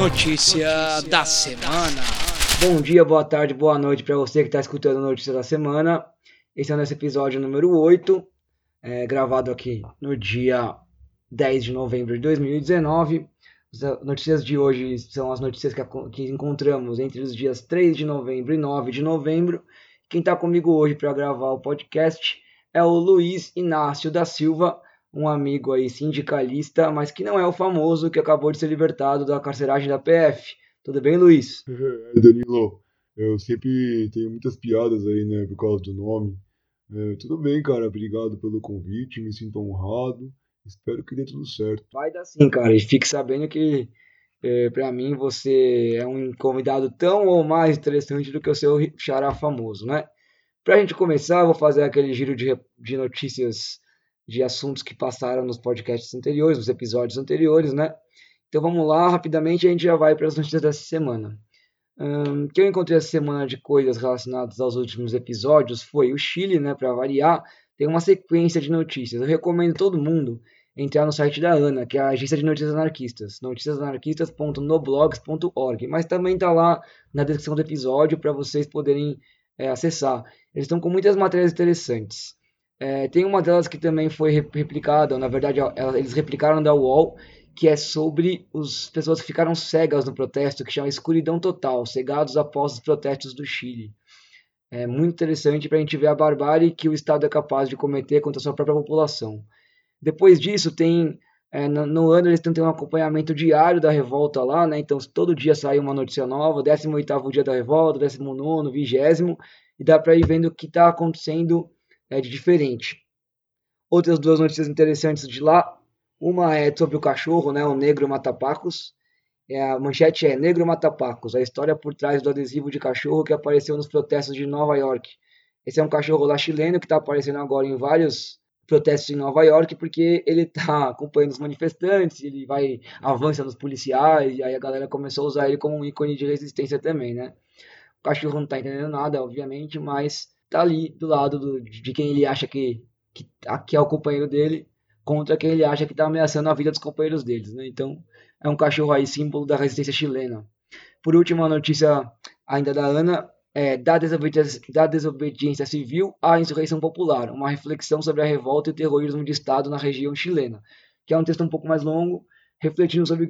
Notícia da semana. Bom dia, boa tarde, boa noite para você que está escutando a notícia da semana. Esse é o nosso episódio número 8, é, gravado aqui no dia 10 de novembro de 2019. As notícias de hoje são as notícias que, que encontramos entre os dias 3 de novembro e 9 de novembro. Quem está comigo hoje para gravar o podcast é o Luiz Inácio da Silva, um amigo aí sindicalista, mas que não é o famoso que acabou de ser libertado da carceragem da PF. Tudo bem, Luiz? É, Danilo, eu sempre tenho muitas piadas aí, né, por causa do nome. É, tudo bem, cara, obrigado pelo convite, me sinto honrado, espero que dê tudo certo. Vai dar sim, cara, e fique sabendo que é, para mim você é um convidado tão ou mais interessante do que o seu xará famoso, né? Pra gente começar, eu vou fazer aquele giro de, de notícias de assuntos que passaram nos podcasts anteriores, nos episódios anteriores, né? Então vamos lá, rapidamente a gente já vai para as notícias dessa semana. Um, que eu encontrei essa semana de coisas relacionadas aos últimos episódios foi o Chile, né? Para variar, tem uma sequência de notícias. Eu recomendo todo mundo entrar no site da ANA, que é a Agência de Notícias Anarquistas, noticiasanarquistas.noblogs.org, mas também está lá na descrição do episódio para vocês poderem é, acessar. Eles estão com muitas matérias interessantes. É, tem uma delas que também foi replicada, na verdade eles replicaram da UOL, que é sobre as pessoas que ficaram cegas no protesto, que chama Escuridão Total, cegados após os protestos do Chile. É muito interessante para a gente ver a barbárie que o Estado é capaz de cometer contra a sua própria população. Depois disso, tem é, no, no, ano eles tentam um acompanhamento diário da revolta lá, né? Então todo dia sai uma notícia nova, 18º dia da revolta, 19º, 20 e dá para ir vendo o que está acontecendo é, de diferente. Outras duas notícias interessantes de lá. Uma é sobre o cachorro, né, o negro matapacos. É, a manchete é Negro Matapacos, a história por trás do adesivo de cachorro que apareceu nos protestos de Nova York. Esse é um cachorro lá chileno que está aparecendo agora em vários protestos em Nova York porque ele está acompanhando os manifestantes, ele vai avança nos policiais e aí a galera começou a usar ele como um ícone de resistência também, né? O cachorro não está entendendo nada, obviamente, mas tá ali do lado do, de quem ele acha que, que é o companheiro dele contra quem ele acha que está ameaçando a vida dos companheiros deles, né? Então é um cachorro aí símbolo da resistência chilena. Por último, a notícia ainda da Ana é da desobediência, da desobediência civil à insurreição popular, uma reflexão sobre a revolta e o terrorismo de Estado na região chilena, que é um texto um pouco mais longo, refletindo sobre o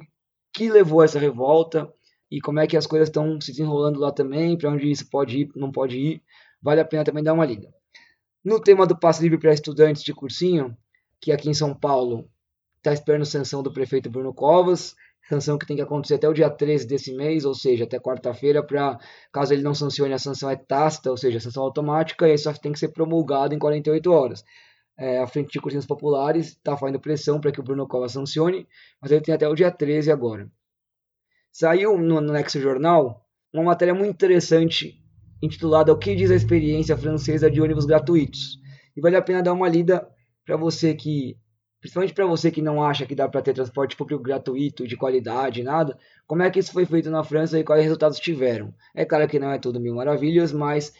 que levou a essa revolta e como é que as coisas estão se desenrolando lá também, para onde isso pode ir, não pode ir, vale a pena também dar uma lida. No tema do passe livre para estudantes de cursinho, que aqui em São Paulo está esperando sanção do prefeito Bruno Covas, sanção que tem que acontecer até o dia 13 desse mês, ou seja, até quarta-feira, para caso ele não sancione, a sanção é tácita, ou seja, a sanção automática, e aí só tem que ser promulgado em 48 horas. É, a Frente de Cursinhos Populares está fazendo pressão para que o Bruno Covas sancione, mas ele tem até o dia 13 agora. Saiu no, no Nexo Jornal uma matéria muito interessante intitulada O que diz a experiência francesa de ônibus gratuitos. E vale a pena dar uma lida para você que, principalmente para você que não acha que dá para ter transporte público gratuito, de qualidade, nada, como é que isso foi feito na França e quais resultados tiveram. É claro que não é tudo mil maravilhas, mas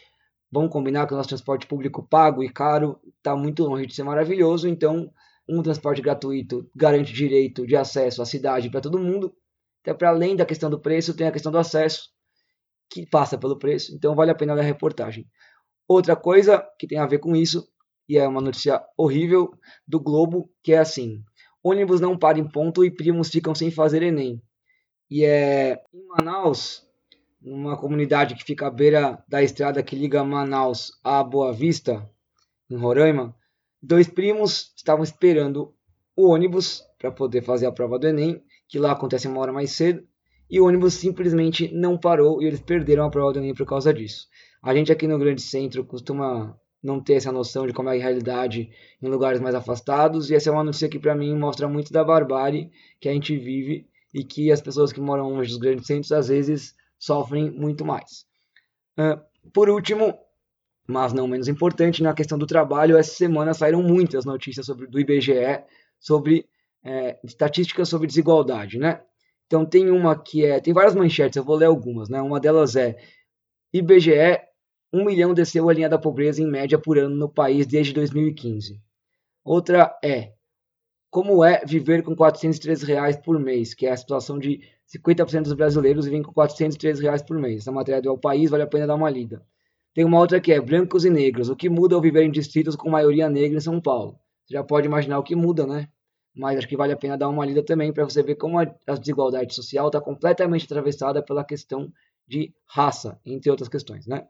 vamos combinar que o nosso transporte público pago e caro está muito longe de ser maravilhoso, então um transporte gratuito garante direito de acesso à cidade para todo mundo. Até para além da questão do preço, tem a questão do acesso que passa pelo preço, então vale a pena ler a reportagem. Outra coisa que tem a ver com isso, e é uma notícia horrível do Globo, que é assim: ônibus não para em ponto e primos ficam sem fazer Enem. E é em Manaus, uma comunidade que fica à beira da estrada que liga Manaus a Boa Vista, em Roraima, dois primos estavam esperando o ônibus para poder fazer a prova do Enem, que lá acontece uma hora mais cedo, e o ônibus simplesmente não parou e eles perderam a prova do Enem por causa disso. A gente aqui no grande centro costuma não ter essa noção de como é a realidade em lugares mais afastados, e essa é uma notícia que para mim mostra muito da barbárie que a gente vive e que as pessoas que moram longe dos grandes centros às vezes sofrem muito mais. Por último, mas não menos importante, na questão do trabalho, essa semana saíram muitas notícias sobre, do IBGE sobre é, estatísticas sobre desigualdade, né? Então tem uma que é, tem várias manchetes, eu vou ler algumas, né? Uma delas é IBGE, 1 milhão desceu a linha da pobreza em média por ano no país desde 2015. Outra é como é viver com 403 reais por mês, que é a situação de 50% dos brasileiros vivem com 403 reais por mês. Essa matéria do El País vale a pena dar uma lida. Tem uma outra que é brancos e negros. O que muda ao viver em distritos com maioria negra em São Paulo? Você já pode imaginar o que muda, né? Mas acho que vale a pena dar uma lida também para você ver como a desigualdade social está completamente atravessada pela questão de raça, entre outras questões, né?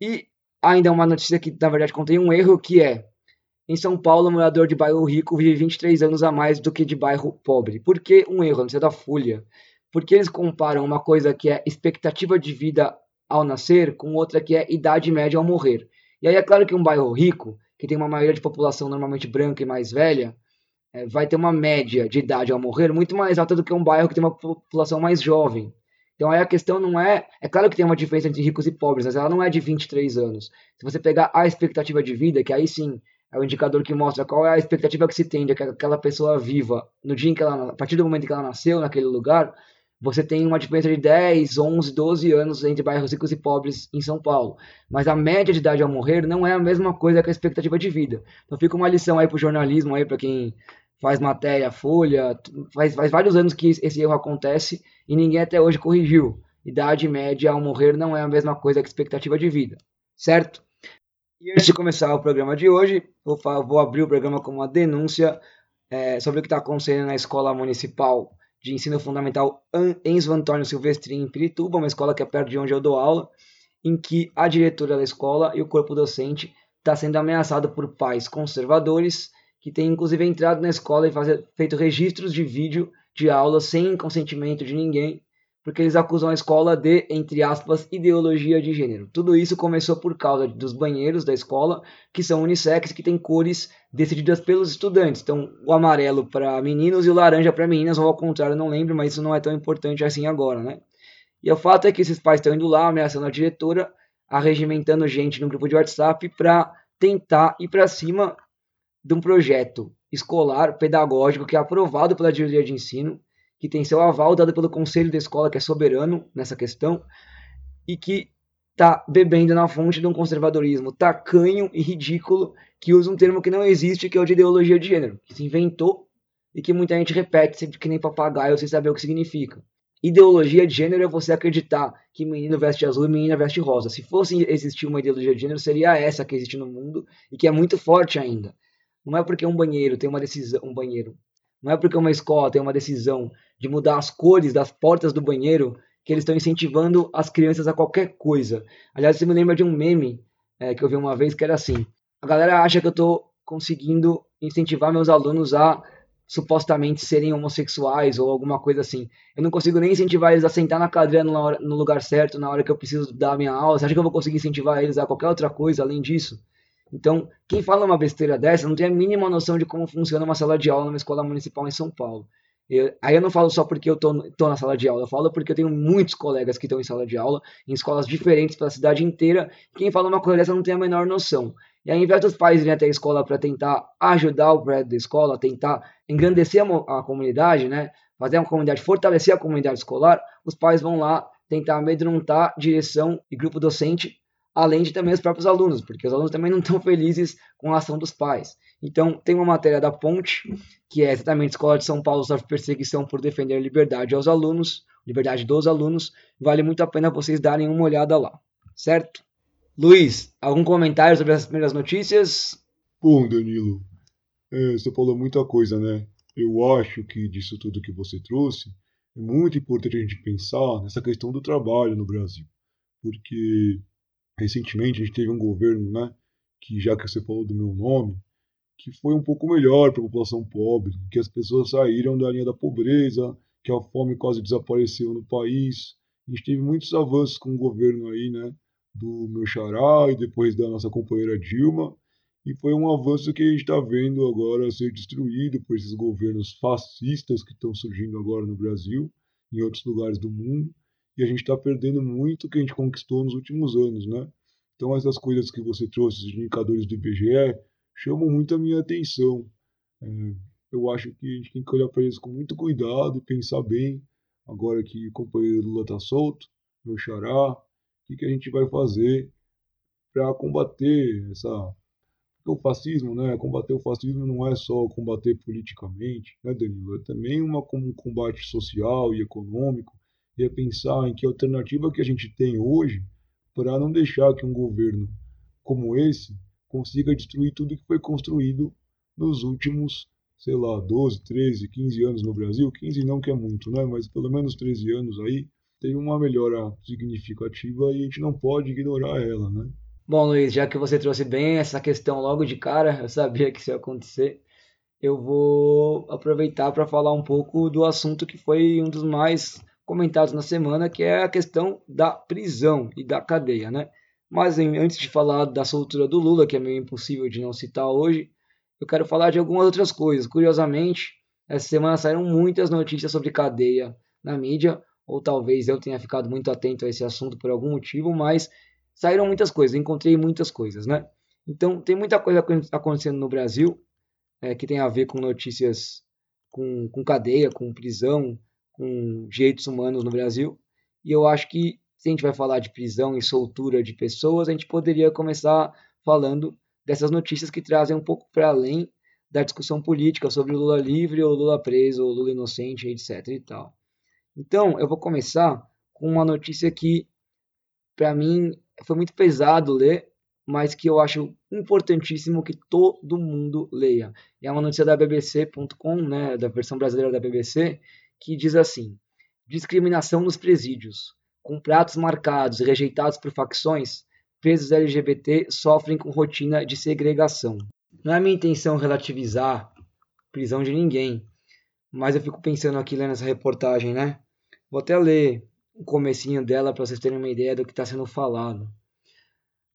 E ainda uma notícia que na verdade contém um erro que é em São Paulo, morador de bairro rico vive 23 anos a mais do que de bairro pobre. Por que um erro? Não sei da Folha. Porque eles comparam uma coisa que é expectativa de vida ao nascer com outra que é idade média ao morrer. E aí é claro que um bairro rico, que tem uma maioria de população normalmente branca e mais velha, é, vai ter uma média de idade ao morrer muito mais alta do que um bairro que tem uma população mais jovem. Então aí a questão não é. É claro que tem uma diferença entre ricos e pobres, mas ela não é de 23 anos. Se você pegar a expectativa de vida, que aí sim é o indicador que mostra qual é a expectativa que se tem de que aquela pessoa viva no dia em que ela, a partir do momento que ela nasceu naquele lugar, você tem uma diferença de 10, 11, 12 anos entre bairros ricos e pobres em São Paulo. Mas a média de idade ao morrer não é a mesma coisa que a expectativa de vida. Então fica uma lição aí para o jornalismo, aí para quem faz matéria, folha, faz, faz vários anos que esse erro acontece e ninguém até hoje corrigiu. Idade média ao morrer não é a mesma coisa que expectativa de vida, certo? E antes de começar o programa de hoje, vou, vou abrir o programa com uma denúncia é, sobre o que está acontecendo na Escola Municipal de ensino fundamental Enzo Antônio Silvestri em Pirituba, uma escola que é perto de onde eu dou aula, em que a diretora da escola e o corpo docente está sendo ameaçado por pais conservadores que têm inclusive entrado na escola e feito registros de vídeo de aula sem consentimento de ninguém porque eles acusam a escola de, entre aspas, ideologia de gênero. Tudo isso começou por causa dos banheiros da escola, que são unissex, que têm cores decididas pelos estudantes. Então, o amarelo para meninos e o laranja para meninas, ou ao contrário, não lembro, mas isso não é tão importante assim agora, né? E o fato é que esses pais estão indo lá, ameaçando a diretora, arregimentando gente no grupo de WhatsApp para tentar ir para cima de um projeto escolar, pedagógico, que é aprovado pela diretoria de ensino, que tem seu aval dado pelo conselho da escola, que é soberano nessa questão, e que está bebendo na fonte de um conservadorismo tacanho e ridículo, que usa um termo que não existe, que é o de ideologia de gênero, que se inventou e que muita gente repete sempre que nem papagaio sem saber o que significa. Ideologia de gênero é você acreditar que menino veste azul e menina veste rosa. Se fosse existir uma ideologia de gênero, seria essa que existe no mundo e que é muito forte ainda. Não é porque um banheiro tem uma decisão, um banheiro, não é porque uma escola tem uma decisão de mudar as cores das portas do banheiro que eles estão incentivando as crianças a qualquer coisa. Aliás, você me lembra de um meme é, que eu vi uma vez que era assim: a galera acha que eu estou conseguindo incentivar meus alunos a supostamente serem homossexuais ou alguma coisa assim. Eu não consigo nem incentivar eles a sentar na cadeira no, no lugar certo na hora que eu preciso dar minha aula. Você acha que eu vou conseguir incentivar eles a qualquer outra coisa além disso? Então, quem fala uma besteira dessa não tem a mínima noção de como funciona uma sala de aula numa escola municipal em São Paulo. Eu, aí eu não falo só porque eu tô, tô na sala de aula, eu falo porque eu tenho muitos colegas que estão em sala de aula, em escolas diferentes pela cidade inteira. Quem fala uma coisa dessa não tem a menor noção. E aí, ao invés dos pais irem até a escola para tentar ajudar o prédio da escola, tentar engrandecer a, a comunidade, né? fazer a comunidade, fortalecer a comunidade escolar, os pais vão lá tentar amedrontar direção e grupo docente além de também os próprios alunos, porque os alunos também não estão felizes com a ação dos pais. Então, tem uma matéria da Ponte, que é exatamente Escola de São Paulo sofre perseguição por defender liberdade aos alunos, liberdade dos alunos. Vale muito a pena vocês darem uma olhada lá, certo? Luiz, algum comentário sobre essas primeiras notícias? Bom, Danilo, é, você falou muita coisa, né? Eu acho que disso tudo que você trouxe, é muito importante a gente pensar nessa questão do trabalho no Brasil. Porque recentemente a gente teve um governo, né, que já que você falou do meu nome, que foi um pouco melhor para a população pobre, que as pessoas saíram da linha da pobreza, que a fome quase desapareceu no país. A gente teve muitos avanços com o governo aí, né, do meu xará e depois da nossa companheira Dilma, e foi um avanço que a gente está vendo agora ser destruído por esses governos fascistas que estão surgindo agora no Brasil, em outros lugares do mundo e a gente está perdendo muito que a gente conquistou nos últimos anos, né? Então essas coisas que você trouxe, os indicadores do IBGE, chamam muito a minha atenção. É, eu acho que a gente tem que olhar para eles com muito cuidado e pensar bem, agora que o companheiro Lula está solto, meu xará, o que, que a gente vai fazer para combater essa o fascismo, né, combater o fascismo não é só combater politicamente, né, Danilo? É também uma, um combate social e econômico, e é pensar em que alternativa que a gente tem hoje para não deixar que um governo como esse consiga destruir tudo que foi construído nos últimos, sei lá, 12, 13, 15 anos no Brasil. 15 não que é muito, né? Mas pelo menos 13 anos aí teve uma melhora significativa e a gente não pode ignorar ela, né? Bom, Luiz, já que você trouxe bem essa questão logo de cara, eu sabia que isso ia acontecer. Eu vou aproveitar para falar um pouco do assunto que foi um dos mais comentados na semana, que é a questão da prisão e da cadeia, né? Mas antes de falar da soltura do Lula, que é meio impossível de não citar hoje, eu quero falar de algumas outras coisas. Curiosamente, essa semana saíram muitas notícias sobre cadeia na mídia, ou talvez eu tenha ficado muito atento a esse assunto por algum motivo, mas saíram muitas coisas, encontrei muitas coisas, né? Então, tem muita coisa acontecendo no Brasil é, que tem a ver com notícias com, com cadeia, com prisão, com direitos humanos no Brasil. E eu acho que se a gente vai falar de prisão e soltura de pessoas, a gente poderia começar falando dessas notícias que trazem um pouco para além da discussão política sobre Lula livre ou Lula preso ou Lula inocente, etc. e tal. Então, eu vou começar com uma notícia que, para mim, foi muito pesado ler, mas que eu acho importantíssimo que todo mundo leia. É uma notícia da BBC.com, né, da versão brasileira da BBC, que diz assim: discriminação nos presídios. Com pratos marcados e rejeitados por facções, presos LGBT sofrem com rotina de segregação. Não é minha intenção relativizar prisão de ninguém, mas eu fico pensando aqui lendo essa reportagem, né? Vou até ler o comecinho dela para vocês terem uma ideia do que está sendo falado.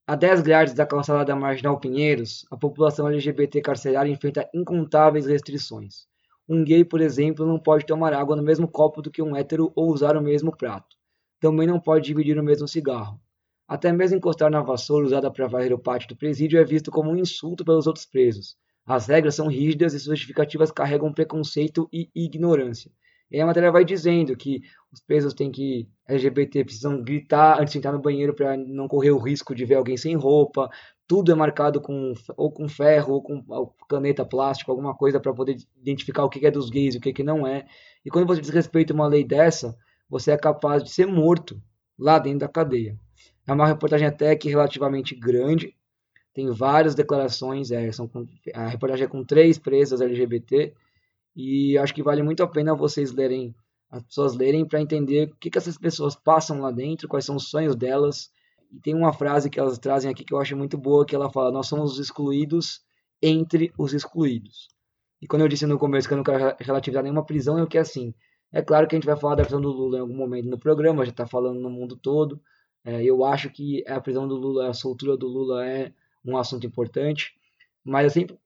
A 10 grades da calçada da Marginal Pinheiros, a população LGBT carcerária enfrenta incontáveis restrições. Um gay, por exemplo, não pode tomar água no mesmo copo do que um hétero ou usar o mesmo prato. Também não pode dividir o mesmo cigarro. Até mesmo encostar na vassoura usada para varrer o pátio do presídio é visto como um insulto pelos outros presos. As regras são rígidas e suas justificativas carregam preconceito e ignorância. E a matéria vai dizendo que os presos têm que LGBT precisam gritar antes de entrar no banheiro para não correr o risco de ver alguém sem roupa. Tudo é marcado com ou com ferro ou com caneta plástica, alguma coisa para poder identificar o que é dos gays e o que, que não é. E quando você desrespeita uma lei dessa, você é capaz de ser morto lá dentro da cadeia. É uma reportagem até que relativamente grande, tem várias declarações, é, são com, a reportagem é com três presas LGBT e acho que vale muito a pena vocês lerem, as pessoas lerem para entender o que, que essas pessoas passam lá dentro, quais são os sonhos delas. E tem uma frase que elas trazem aqui que eu acho muito boa, que ela fala: "Nós somos os excluídos entre os excluídos". E quando eu disse no começo que eu não quero relativizar nenhuma prisão, é que assim, é claro que a gente vai falar da prisão do Lula em algum momento no programa, já está falando no mundo todo. É, eu acho que a prisão do Lula, a soltura do Lula é um assunto importante, mas eu sempre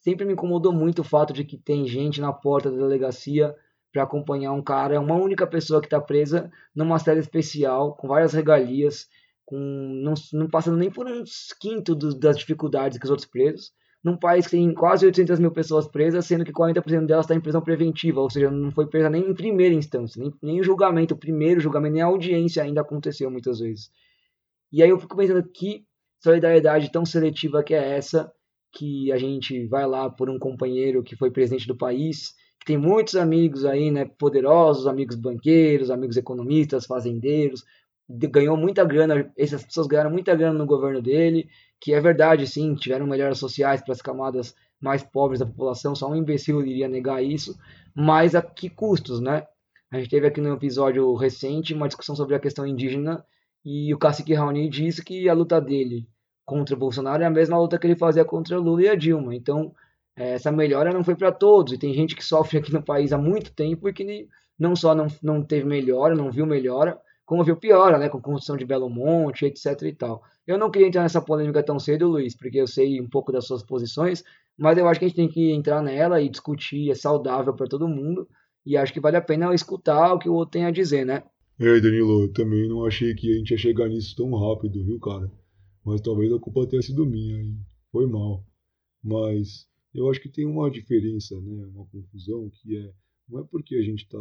sempre me incomodou muito o fato de que tem gente na porta da delegacia para acompanhar um cara, uma única pessoa que está presa numa série especial, com várias regalias, com não, não passando nem por um quinto do, das dificuldades que os outros presos, num país que tem quase 800 mil pessoas presas, sendo que 40% delas está em prisão preventiva, ou seja, não foi presa nem em primeira instância, nem, nem o julgamento, o primeiro julgamento, nem a audiência ainda aconteceu muitas vezes. E aí eu fico pensando que solidariedade tão seletiva que é essa, que a gente vai lá por um companheiro que foi presidente do país, que tem muitos amigos aí, né, poderosos, amigos banqueiros, amigos economistas, fazendeiros, ganhou muita grana, essas pessoas ganharam muita grana no governo dele, que é verdade, sim, tiveram melhorias sociais para as camadas mais pobres da população, só um imbecil iria negar isso, mas a que custos, né? A gente teve aqui no episódio recente uma discussão sobre a questão indígena e o Cacique Raoni disse que a luta dele contra o Bolsonaro é a mesma luta que ele fazia contra o Lula e a Dilma. Então, é, essa melhora não foi para todos. E tem gente que sofre aqui no país há muito tempo e que não só não, não teve melhora, não viu melhora, como viu piora, né? Com construção de Belo Monte, etc e tal. Eu não queria entrar nessa polêmica tão cedo, Luiz, porque eu sei um pouco das suas posições, mas eu acho que a gente tem que entrar nela e discutir, é saudável para todo mundo, e acho que vale a pena escutar o que o outro tem a dizer, né? É, Danilo, eu também não achei que a gente ia chegar nisso tão rápido, viu, cara? Mas talvez a culpa tenha sido minha, hein? Foi mal. Mas eu acho que tem uma diferença, né? Uma confusão que é não é porque a gente está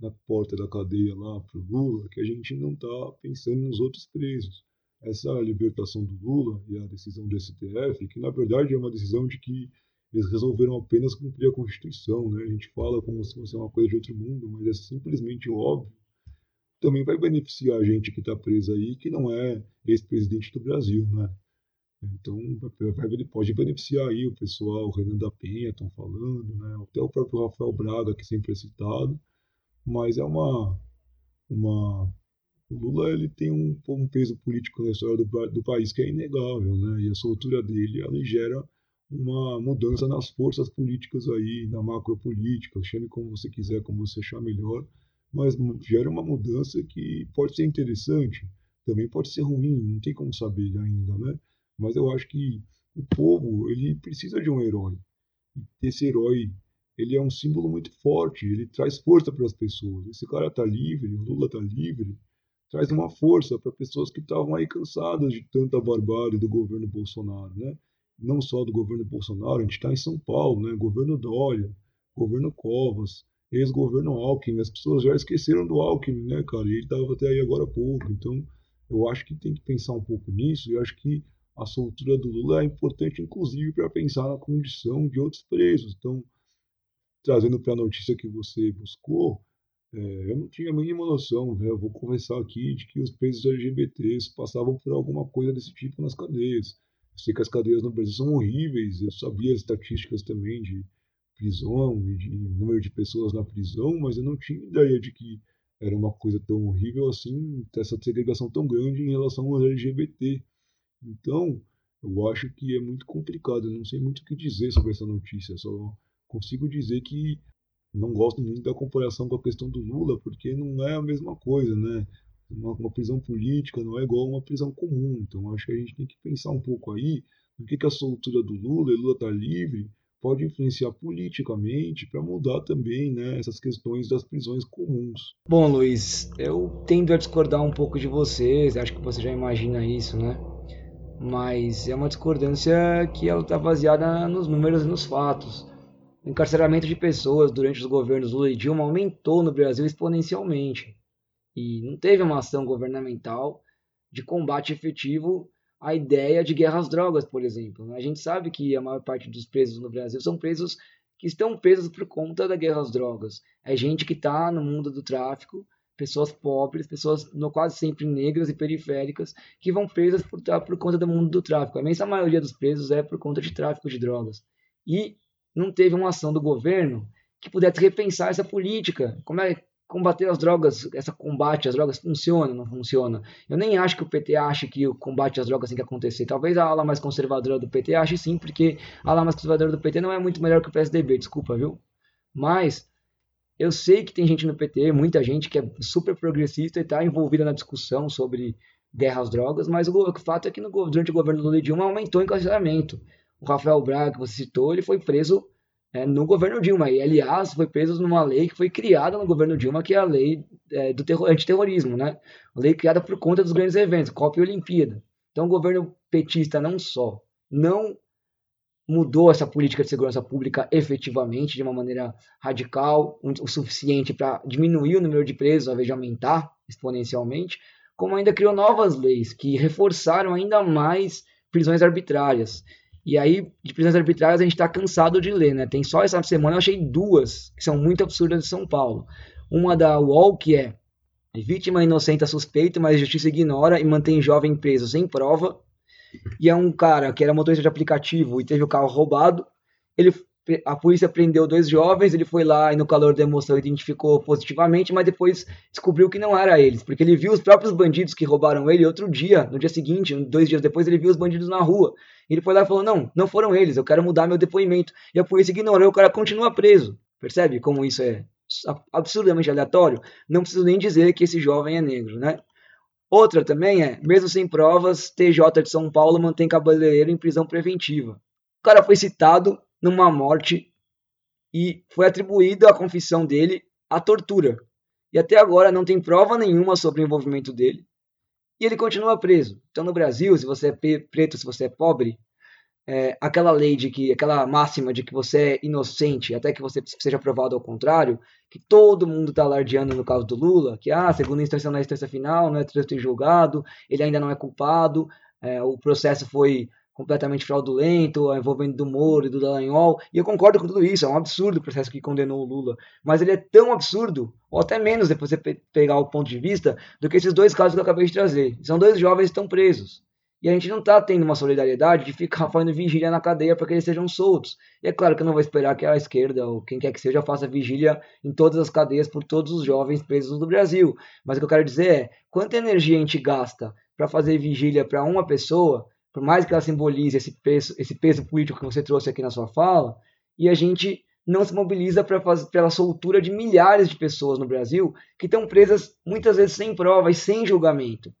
na porta da cadeia lá pro Lula que a gente não está pensando nos outros presos. essa libertação do Lula e a decisão do STF, que na verdade é uma decisão de que eles resolveram apenas cumprir a Constituição, né? A gente fala como se fosse uma coisa de outro mundo, mas é simplesmente óbvio. Também vai beneficiar a gente que está presa aí, que não é ex-presidente do Brasil, né? Então, pode beneficiar aí o pessoal, o Renan da Penha estão falando, né? Até o próprio Rafael Braga, que sempre é citado. Mas é uma, uma o Lula ele tem um, um, peso político na história do, do, país que é inegável, né? E a soltura dele ela gera uma mudança nas forças políticas aí, na macropolítica, chame como você quiser, como você achar melhor, mas gera uma mudança que pode ser interessante, também pode ser ruim, não tem como saber ainda, né? Mas eu acho que o povo, ele precisa de um herói. Esse herói, ele é um símbolo muito forte, ele traz força para as pessoas. Esse cara tá livre, o Lula tá livre, traz uma força para pessoas que estavam aí cansadas de tanta barbárie do governo Bolsonaro, né? não só do governo Bolsonaro, a gente está em São Paulo, né? Governo Dória, governo Covas, ex-governo Alckmin, as pessoas já esqueceram do Alckmin, né, cara? Ele estava até aí agora há pouco. Então, eu acho que tem que pensar um pouco nisso e acho que a soltura do Lula é importante, inclusive, para pensar na condição de outros presos. Então, trazendo para a notícia que você buscou, é, eu não tinha a mínima noção, né? eu vou conversar aqui, de que os presos LGBTs passavam por alguma coisa desse tipo nas cadeias. Eu sei que as cadeias no Brasil são horríveis, eu sabia as estatísticas também de prisão e de número de pessoas na prisão, mas eu não tinha ideia de que era uma coisa tão horrível assim, essa segregação tão grande em relação aos LGBT. Então, eu acho que é muito complicado, eu não sei muito o que dizer sobre essa notícia, só consigo dizer que não gosto muito da comparação com a questão do Lula, porque não é a mesma coisa, né? uma, uma, prisão política não é igual a uma prisão comum. Então acho que a gente tem que pensar um pouco aí no que, que a soltura do Lula e Lula tá livre pode influenciar politicamente para mudar também né, essas questões das prisões comuns. Bom, Luiz, eu tendo a discordar um pouco de vocês, acho que você já imagina isso, né? Mas é uma discordância que ela está baseada nos números e nos fatos. O encarceramento de pessoas durante os governos Lula e Dilma aumentou no Brasil exponencialmente e não teve uma ação governamental de combate efetivo à ideia de guerra às drogas, por exemplo. Né? A gente sabe que a maior parte dos presos no Brasil são presos que estão presos por conta da guerra às drogas. É gente que está no mundo do tráfico, pessoas pobres, pessoas quase sempre negras e periféricas, que vão presas por, por conta do mundo do tráfico. A imensa maioria dos presos é por conta de tráfico de drogas. E não teve uma ação do governo que pudesse repensar essa política. Como é combater as drogas, essa combate às drogas funciona, não funciona. Eu nem acho que o PT ache que o combate às drogas tem que acontecer. Talvez a ala mais conservadora do PT ache sim, porque a ala mais conservadora do PT não é muito melhor que o PSDB, desculpa, viu? Mas eu sei que tem gente no PT, muita gente que é super progressista e está envolvida na discussão sobre guerra às drogas, mas o, fato é que no, durante o governo do Lula e Dilma aumentou o encarceramento. O Rafael Braga, que você citou, ele foi preso é, no governo Dilma. E, aliás, foi preso numa lei que foi criada no governo Dilma, que é a lei é, do terror, antiterrorismo, né? Lei criada por conta dos grandes eventos, Copa e Olimpíada. Então, o governo petista não só não mudou essa política de segurança pública efetivamente, de uma maneira radical, o suficiente para diminuir o número de presos, ao invés de aumentar exponencialmente, como ainda criou novas leis que reforçaram ainda mais prisões arbitrárias. E aí, de prisões arbitrárias, a gente está cansado de ler, né? Tem só essa semana eu achei duas que são muito absurdas de São Paulo. Uma da UOL, que é vítima inocente suspeita, mas a justiça ignora e mantém jovem preso sem prova. E é um cara que era motorista de aplicativo e teve o carro roubado. Ele a polícia prendeu dois jovens, ele foi lá e no calor da emoção identificou positivamente, mas depois descobriu que não era eles, porque ele viu os próprios bandidos que roubaram ele outro dia, no dia seguinte, dois dias depois, ele viu os bandidos na rua. Ele foi lá e falou: Não, não foram eles, eu quero mudar meu depoimento. E a polícia ignorou, o cara continua preso. Percebe como isso é absurdamente aleatório? Não preciso nem dizer que esse jovem é negro, né? Outra também é, mesmo sem provas, TJ de São Paulo mantém cabeleireiro em prisão preventiva. O cara foi citado numa morte e foi atribuída a confissão dele à tortura. E até agora não tem prova nenhuma sobre o envolvimento dele. E ele continua preso. Então no Brasil, se você é preto, se você é pobre, é, aquela lei de que, aquela máxima de que você é inocente até que você seja provado ao contrário, que todo mundo está alardeando no caso do Lula, que a ah, segunda instância não é instância final, não é trânsito julgado, ele ainda não é culpado, é, o processo foi completamente fraudulento, envolvendo do Moro e do Dallagnol, e eu concordo com tudo isso, é um absurdo o processo que condenou o Lula, mas ele é tão absurdo, ou até menos depois você pegar o ponto de vista, do que esses dois casos que eu acabei de trazer. São dois jovens que estão presos. E a gente não está tendo uma solidariedade de ficar fazendo vigília na cadeia para que eles sejam soltos. E é claro que eu não vou esperar que a esquerda ou quem quer que seja faça vigília em todas as cadeias por todos os jovens presos do Brasil. Mas o que eu quero dizer é quanta energia a gente gasta para fazer vigília para uma pessoa, por mais que ela simbolize esse peso, esse peso político que você trouxe aqui na sua fala, e a gente não se mobiliza para pela soltura de milhares de pessoas no Brasil que estão presas muitas vezes sem provas, sem julgamento.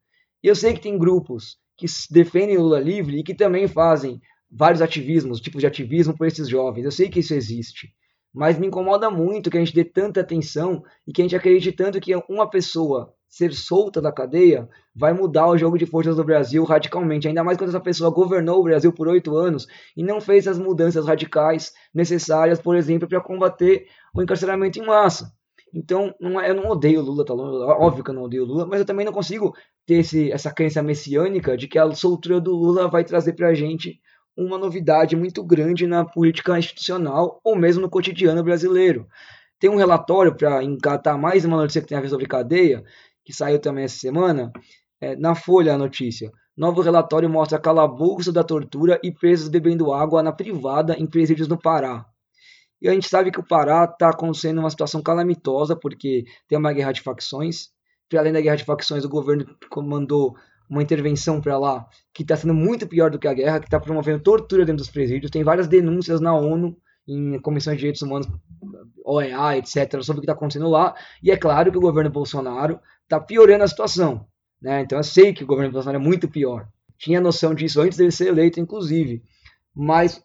E eu sei que tem grupos que defendem Lula livre e que também fazem vários ativismos, tipos de ativismo por esses jovens. Eu sei que isso existe, mas me incomoda muito que a gente dê tanta atenção e que a gente acredite tanto que uma pessoa ser solta da cadeia vai mudar o jogo de forças do Brasil radicalmente. Ainda mais quando essa pessoa governou o Brasil por oito anos e não fez as mudanças radicais necessárias, por exemplo, para combater o encarceramento em massa. Então, não é, eu não odeio Lula, tá óbvio que eu não odeio Lula, mas eu também não consigo ter esse, essa crença messiânica de que a soltura do Lula vai trazer para a gente uma novidade muito grande na política institucional ou mesmo no cotidiano brasileiro. Tem um relatório para engatar mais uma notícia que tem a ver sobre cadeia, que saiu também essa semana, é, na Folha a notícia. Novo relatório mostra calabouço da tortura e presos bebendo água na privada em presídios no Pará. E a gente sabe que o Pará está acontecendo uma situação calamitosa, porque tem uma guerra de facções, além da guerra de facções, o governo comandou uma intervenção para lá que está sendo muito pior do que a guerra, que está promovendo tortura dentro dos presídios. Tem várias denúncias na ONU, em comissões de direitos humanos, OEA, etc., sobre o que está acontecendo lá. E é claro que o governo Bolsonaro está piorando a situação. Né? Então eu sei que o governo Bolsonaro é muito pior. Tinha noção disso antes dele ser eleito, inclusive. Mas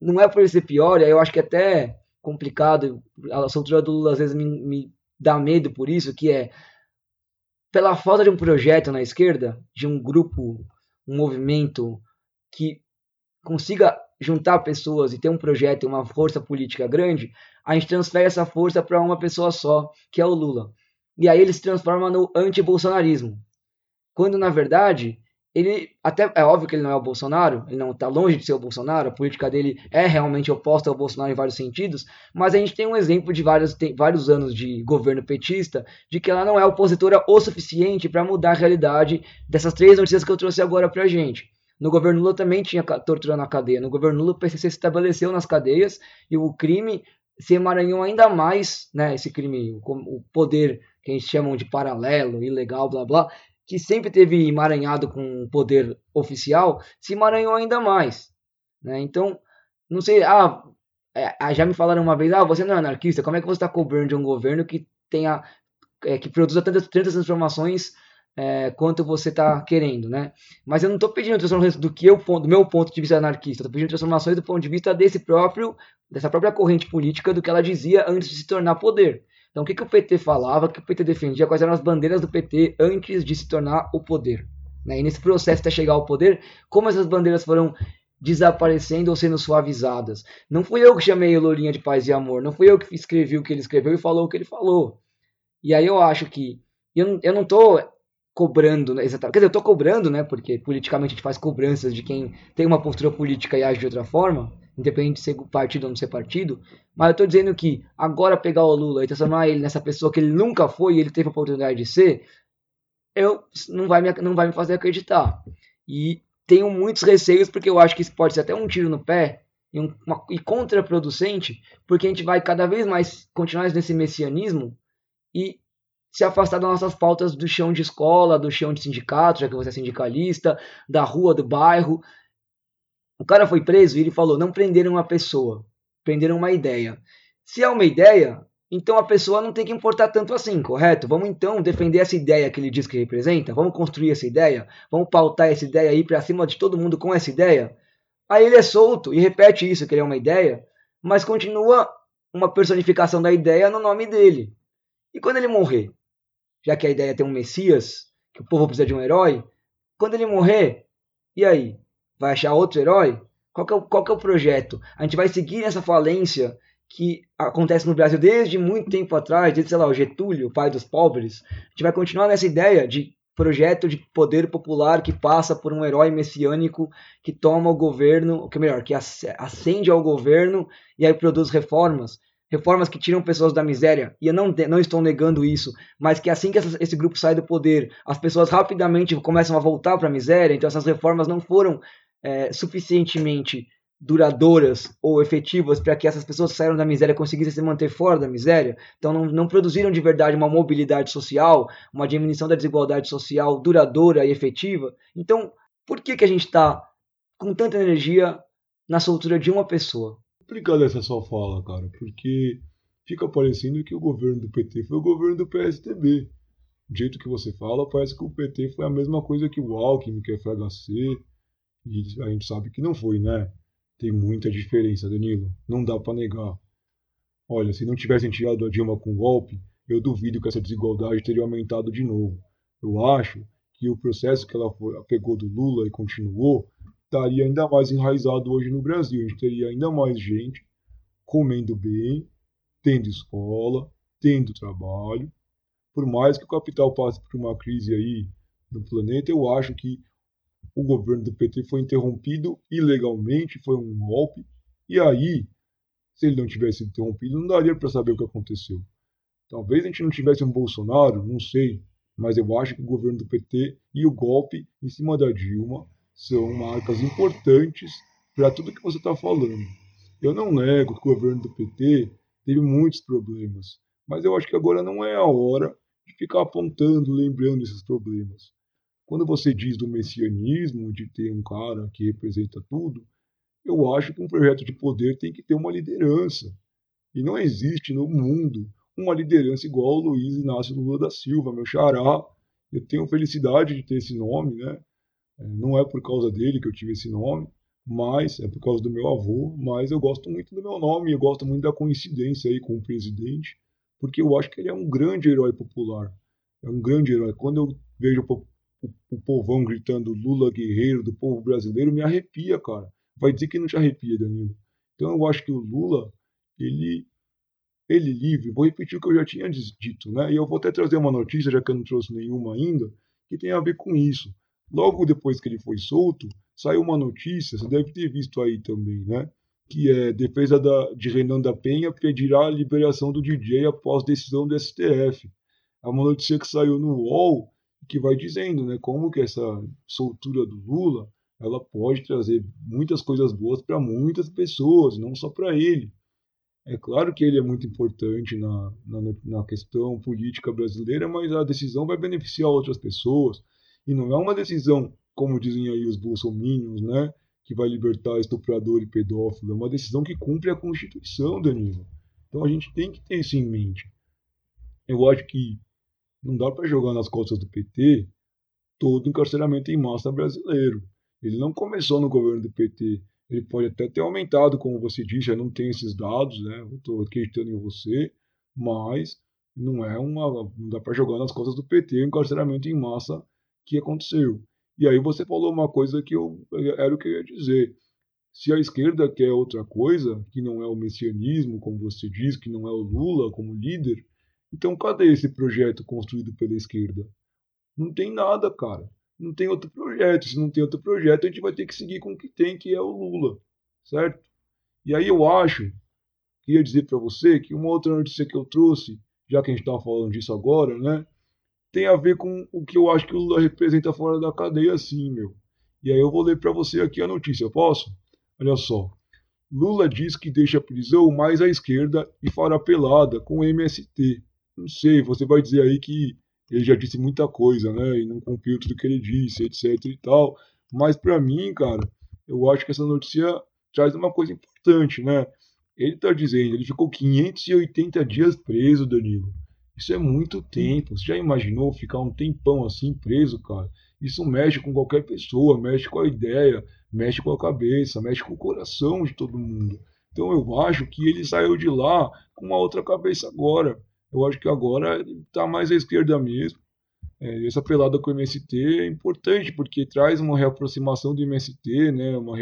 não é por ele ser pior, e eu acho que é até complicado. A soltura do Lula às vezes me, me dá medo por isso, que é pela falta de um projeto na esquerda, de um grupo, um movimento que consiga juntar pessoas e ter um projeto e uma força política grande, a gente transfere essa força para uma pessoa só, que é o Lula. E aí ele se transforma no anti-bolsonarismo. Quando, na verdade, ele até é óbvio que ele não é o Bolsonaro, ele não está longe de ser o Bolsonaro, a política dele é realmente oposta ao Bolsonaro em vários sentidos, mas a gente tem um exemplo de vários, vários anos de governo petista de que ela não é opositora o suficiente para mudar a realidade dessas três notícias que eu trouxe agora para a gente. No governo Lula também tinha tortura na cadeia. No governo Lula o PCC se estabeleceu nas cadeias e o crime se emaranhou ainda mais, né, esse crime, o poder que a gente chama de paralelo, ilegal, blá blá, que sempre teve emaranhado com o poder oficial, se emaranhou ainda mais. Né? Então, não sei, ah, é, ah, já me falaram uma vez, ah, você não é anarquista, como é que você está cobrando de um governo que tenha, é, que produza tantas, tantas transformações é, quanto você está querendo, né? Mas eu não estou pedindo transformações do que eu, do meu ponto de vista anarquista, estou pedindo transformações do ponto de vista desse próprio, dessa própria corrente política do que ela dizia antes de se tornar poder. Então, o que, que o PT falava, o que o PT defendia, quais eram as bandeiras do PT antes de se tornar o poder. Né? E nesse processo até chegar ao poder, como essas bandeiras foram desaparecendo ou sendo suavizadas. Não fui eu que chamei o Lourinha de paz e amor, não fui eu que escrevi o que ele escreveu e falou o que ele falou. E aí eu acho que eu, eu não estou cobrando, né, exatamente, quer dizer, eu estou cobrando, né, porque politicamente a gente faz cobranças de quem tem uma postura política e age de outra forma, independente de ser partido ou não ser partido, mas eu estou dizendo que agora pegar o Lula e transformar ele nessa pessoa que ele nunca foi e ele teve a oportunidade de ser, eu não vai me, não vai me fazer acreditar. E tenho muitos receios porque eu acho que isso pode ser até um tiro no pé e, um, uma, e contraproducente, porque a gente vai cada vez mais continuar nesse messianismo e se afastar das nossas pautas do chão de escola, do chão de sindicato, já que você é sindicalista, da rua, do bairro, o cara foi preso e ele falou: não prenderam uma pessoa, prenderam uma ideia. Se é uma ideia, então a pessoa não tem que importar tanto assim, correto? Vamos então defender essa ideia que ele diz que representa? Vamos construir essa ideia? Vamos pautar essa ideia aí para cima de todo mundo com essa ideia? Aí ele é solto e repete isso, que ele é uma ideia, mas continua uma personificação da ideia no nome dele. E quando ele morrer, já que a ideia tem um Messias, que o povo precisa de um herói, quando ele morrer, e aí? Vai achar outro herói? Qual que, é o, qual que é o projeto? A gente vai seguir essa falência que acontece no Brasil desde muito tempo atrás, desde, sei lá, o Getúlio, o pai dos pobres. A gente vai continuar nessa ideia de projeto de poder popular que passa por um herói messiânico que toma o governo, que é melhor, que ascende ao governo e aí produz reformas, reformas que tiram pessoas da miséria. E eu não, não estou negando isso, mas que assim que essa, esse grupo sai do poder, as pessoas rapidamente começam a voltar para a miséria. Então essas reformas não foram é, suficientemente duradouras ou efetivas para que essas pessoas saíram da miséria conseguissem se manter fora da miséria. Então não, não produziram de verdade uma mobilidade social, uma diminuição da desigualdade social duradoura e efetiva. Então, por que, que a gente está com tanta energia na soltura de uma pessoa? Complicada essa sua fala, cara, porque fica parecendo que o governo do PT foi o governo do PSDB. Do jeito que você fala, parece que o PT foi a mesma coisa que o Alckmin, que é FHC, e a gente sabe que não foi, né? Tem muita diferença, Danilo. Não dá para negar. Olha, se não tivessem tirado a Dilma com golpe, eu duvido que essa desigualdade teria aumentado de novo. Eu acho que o processo que ela pegou do Lula e continuou estaria ainda mais enraizado hoje no Brasil. A gente teria ainda mais gente comendo bem, tendo escola, tendo trabalho. Por mais que o capital passe por uma crise aí no planeta, eu acho que o governo do PT foi interrompido ilegalmente, foi um golpe. E aí, se ele não tivesse interrompido, não daria para saber o que aconteceu. Talvez a gente não tivesse um Bolsonaro, não sei, mas eu acho que o governo do PT e o golpe em cima da Dilma são marcas importantes para tudo que você está falando. Eu não nego que o governo do PT teve muitos problemas, mas eu acho que agora não é a hora de ficar apontando, lembrando esses problemas. Quando você diz do messianismo, de ter um cara que representa tudo, eu acho que um projeto de poder tem que ter uma liderança. E não existe no mundo uma liderança igual ao Luiz Inácio Lula da Silva, meu xará. Eu tenho felicidade de ter esse nome, né? É, não é por causa dele que eu tive esse nome, mas é por causa do meu avô, mas eu gosto muito do meu nome, eu gosto muito da coincidência aí com o presidente, porque eu acho que ele é um grande herói popular. É um grande herói. Quando eu vejo o, o povão gritando Lula guerreiro do povo brasileiro, me arrepia, cara. Vai dizer que não te arrepia, Danilo. Então eu acho que o Lula, ele ele livre, vou repetir o que eu já tinha dito, né? E eu vou até trazer uma notícia, já que eu não trouxe nenhuma ainda, que tem a ver com isso. Logo depois que ele foi solto, saiu uma notícia, você deve ter visto aí também, né? Que é defesa da, de Renan da Penha pedirá a liberação do DJ após decisão do STF. É uma notícia que saiu no UOL que vai dizendo, né, como que essa soltura do Lula, ela pode trazer muitas coisas boas para muitas pessoas, não só para ele. É claro que ele é muito importante na, na, na, questão política brasileira, mas a decisão vai beneficiar outras pessoas. E não é uma decisão, como dizem aí os bolsominions, né, que vai libertar estuprador e pedófilo. É uma decisão que cumpre a Constituição, Danilo. Então a gente tem que ter isso em mente. Eu acho que não dá para jogar nas costas do PT todo o encarceramento em massa brasileiro. Ele não começou no governo do PT. Ele pode até ter aumentado, como você disse, eu não tenho esses dados, né? Eu estou acreditando em você, mas não é uma. Não dá para jogar nas costas do PT o encarceramento em massa que aconteceu. E aí você falou uma coisa que eu era o que eu ia dizer. Se a esquerda quer outra coisa, que não é o messianismo, como você diz, que não é o Lula como líder, então, cadê esse projeto construído pela esquerda? Não tem nada, cara. Não tem outro projeto. Se não tem outro projeto, a gente vai ter que seguir com o que tem, que é o Lula, certo? E aí eu acho, queria dizer para você que uma outra notícia que eu trouxe, já que a gente estava falando disso agora, né? Tem a ver com o que eu acho que o Lula representa fora da cadeia, sim, meu. E aí eu vou ler para você aqui a notícia, posso? Olha só. Lula diz que deixa a prisão mais à esquerda e fará pelada com o MST não sei, você vai dizer aí que ele já disse muita coisa, né? E não cumpriu tudo que ele disse, etc e tal. Mas para mim, cara, eu acho que essa notícia traz uma coisa importante, né? Ele tá dizendo, ele ficou 580 dias preso, Danilo. Isso é muito tempo. Você já imaginou ficar um tempão assim preso, cara? Isso mexe com qualquer pessoa, mexe com a ideia, mexe com a cabeça, mexe com o coração de todo mundo. Então eu acho que ele saiu de lá com uma outra cabeça agora. Eu acho que agora está mais à esquerda mesmo. É, essa pelada com o MST é importante porque traz uma reaproximação do MST, né, uma,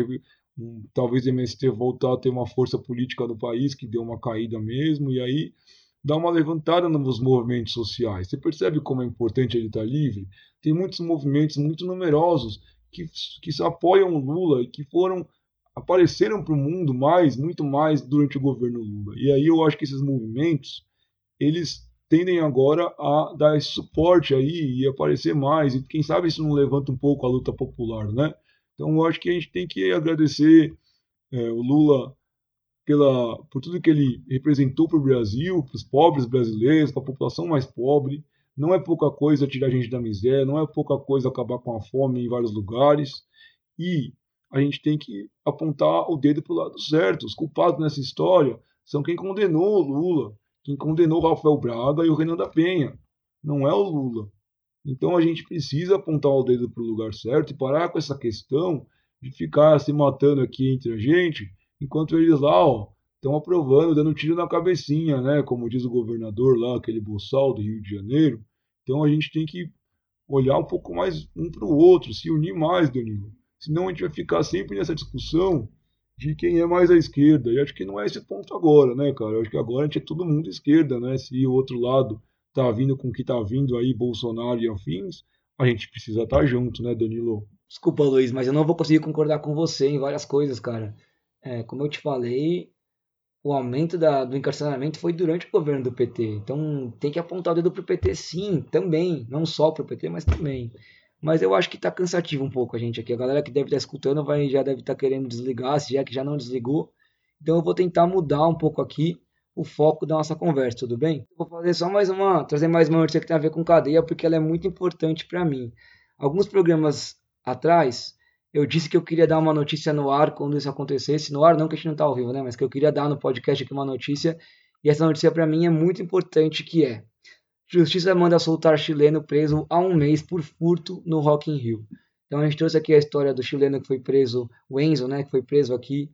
um, talvez o MST voltar a ter uma força política no país que deu uma caída mesmo, e aí dá uma levantada nos movimentos sociais. Você percebe como é importante ele estar livre? Tem muitos movimentos muito numerosos que, que apoiam o Lula e que foram apareceram para o mundo mais, muito mais durante o governo Lula. E aí eu acho que esses movimentos, eles tendem agora a dar suporte aí e aparecer mais. E quem sabe isso não levanta um pouco a luta popular, né? Então eu acho que a gente tem que agradecer é, o Lula pela, por tudo que ele representou para o Brasil, para os pobres brasileiros, para a população mais pobre. Não é pouca coisa tirar a gente da miséria, não é pouca coisa acabar com a fome em vários lugares. E a gente tem que apontar o dedo para o lado certo. Os culpados nessa história são quem condenou o Lula, quem condenou Rafael Braga e o Renan da Penha. Não é o Lula. Então a gente precisa apontar o dedo para o lugar certo e parar com essa questão de ficar se matando aqui entre a gente, enquanto eles lá, estão aprovando, dando tiro na cabecinha, né? Como diz o governador lá, aquele boçal do Rio de Janeiro. Então a gente tem que olhar um pouco mais um para o outro, se unir mais, Danilo. Senão a gente vai ficar sempre nessa discussão de quem é mais à esquerda. E acho que não é esse ponto agora, né, cara? Eu acho que agora a gente é todo mundo esquerda, né? Se o outro lado tá vindo com o que tá vindo aí, Bolsonaro e afins, a gente precisa estar tá junto, né, Danilo? Desculpa, Luiz, mas eu não vou conseguir concordar com você em várias coisas, cara. É, como eu te falei, o aumento da, do encarceramento foi durante o governo do PT. Então tem que apontar o dedo pro PT sim, também. Não só pro PT, mas também. Mas eu acho que tá cansativo um pouco a gente aqui. A galera que deve estar tá escutando vai, já deve estar tá querendo desligar, se é que já não desligou. Então eu vou tentar mudar um pouco aqui o foco da nossa conversa, tudo bem? Vou fazer só mais uma, trazer mais uma notícia que tem a ver com cadeia, porque ela é muito importante para mim. Alguns programas atrás, eu disse que eu queria dar uma notícia no ar quando isso acontecesse. No ar, não que a gente não está ao vivo, né? Mas que eu queria dar no podcast aqui uma notícia. E essa notícia para mim é muito importante, que é... Justiça manda soltar chileno preso há um mês por furto no Rock in Rio. Então a gente trouxe aqui a história do chileno que foi preso, o Enzo, né? Que foi preso aqui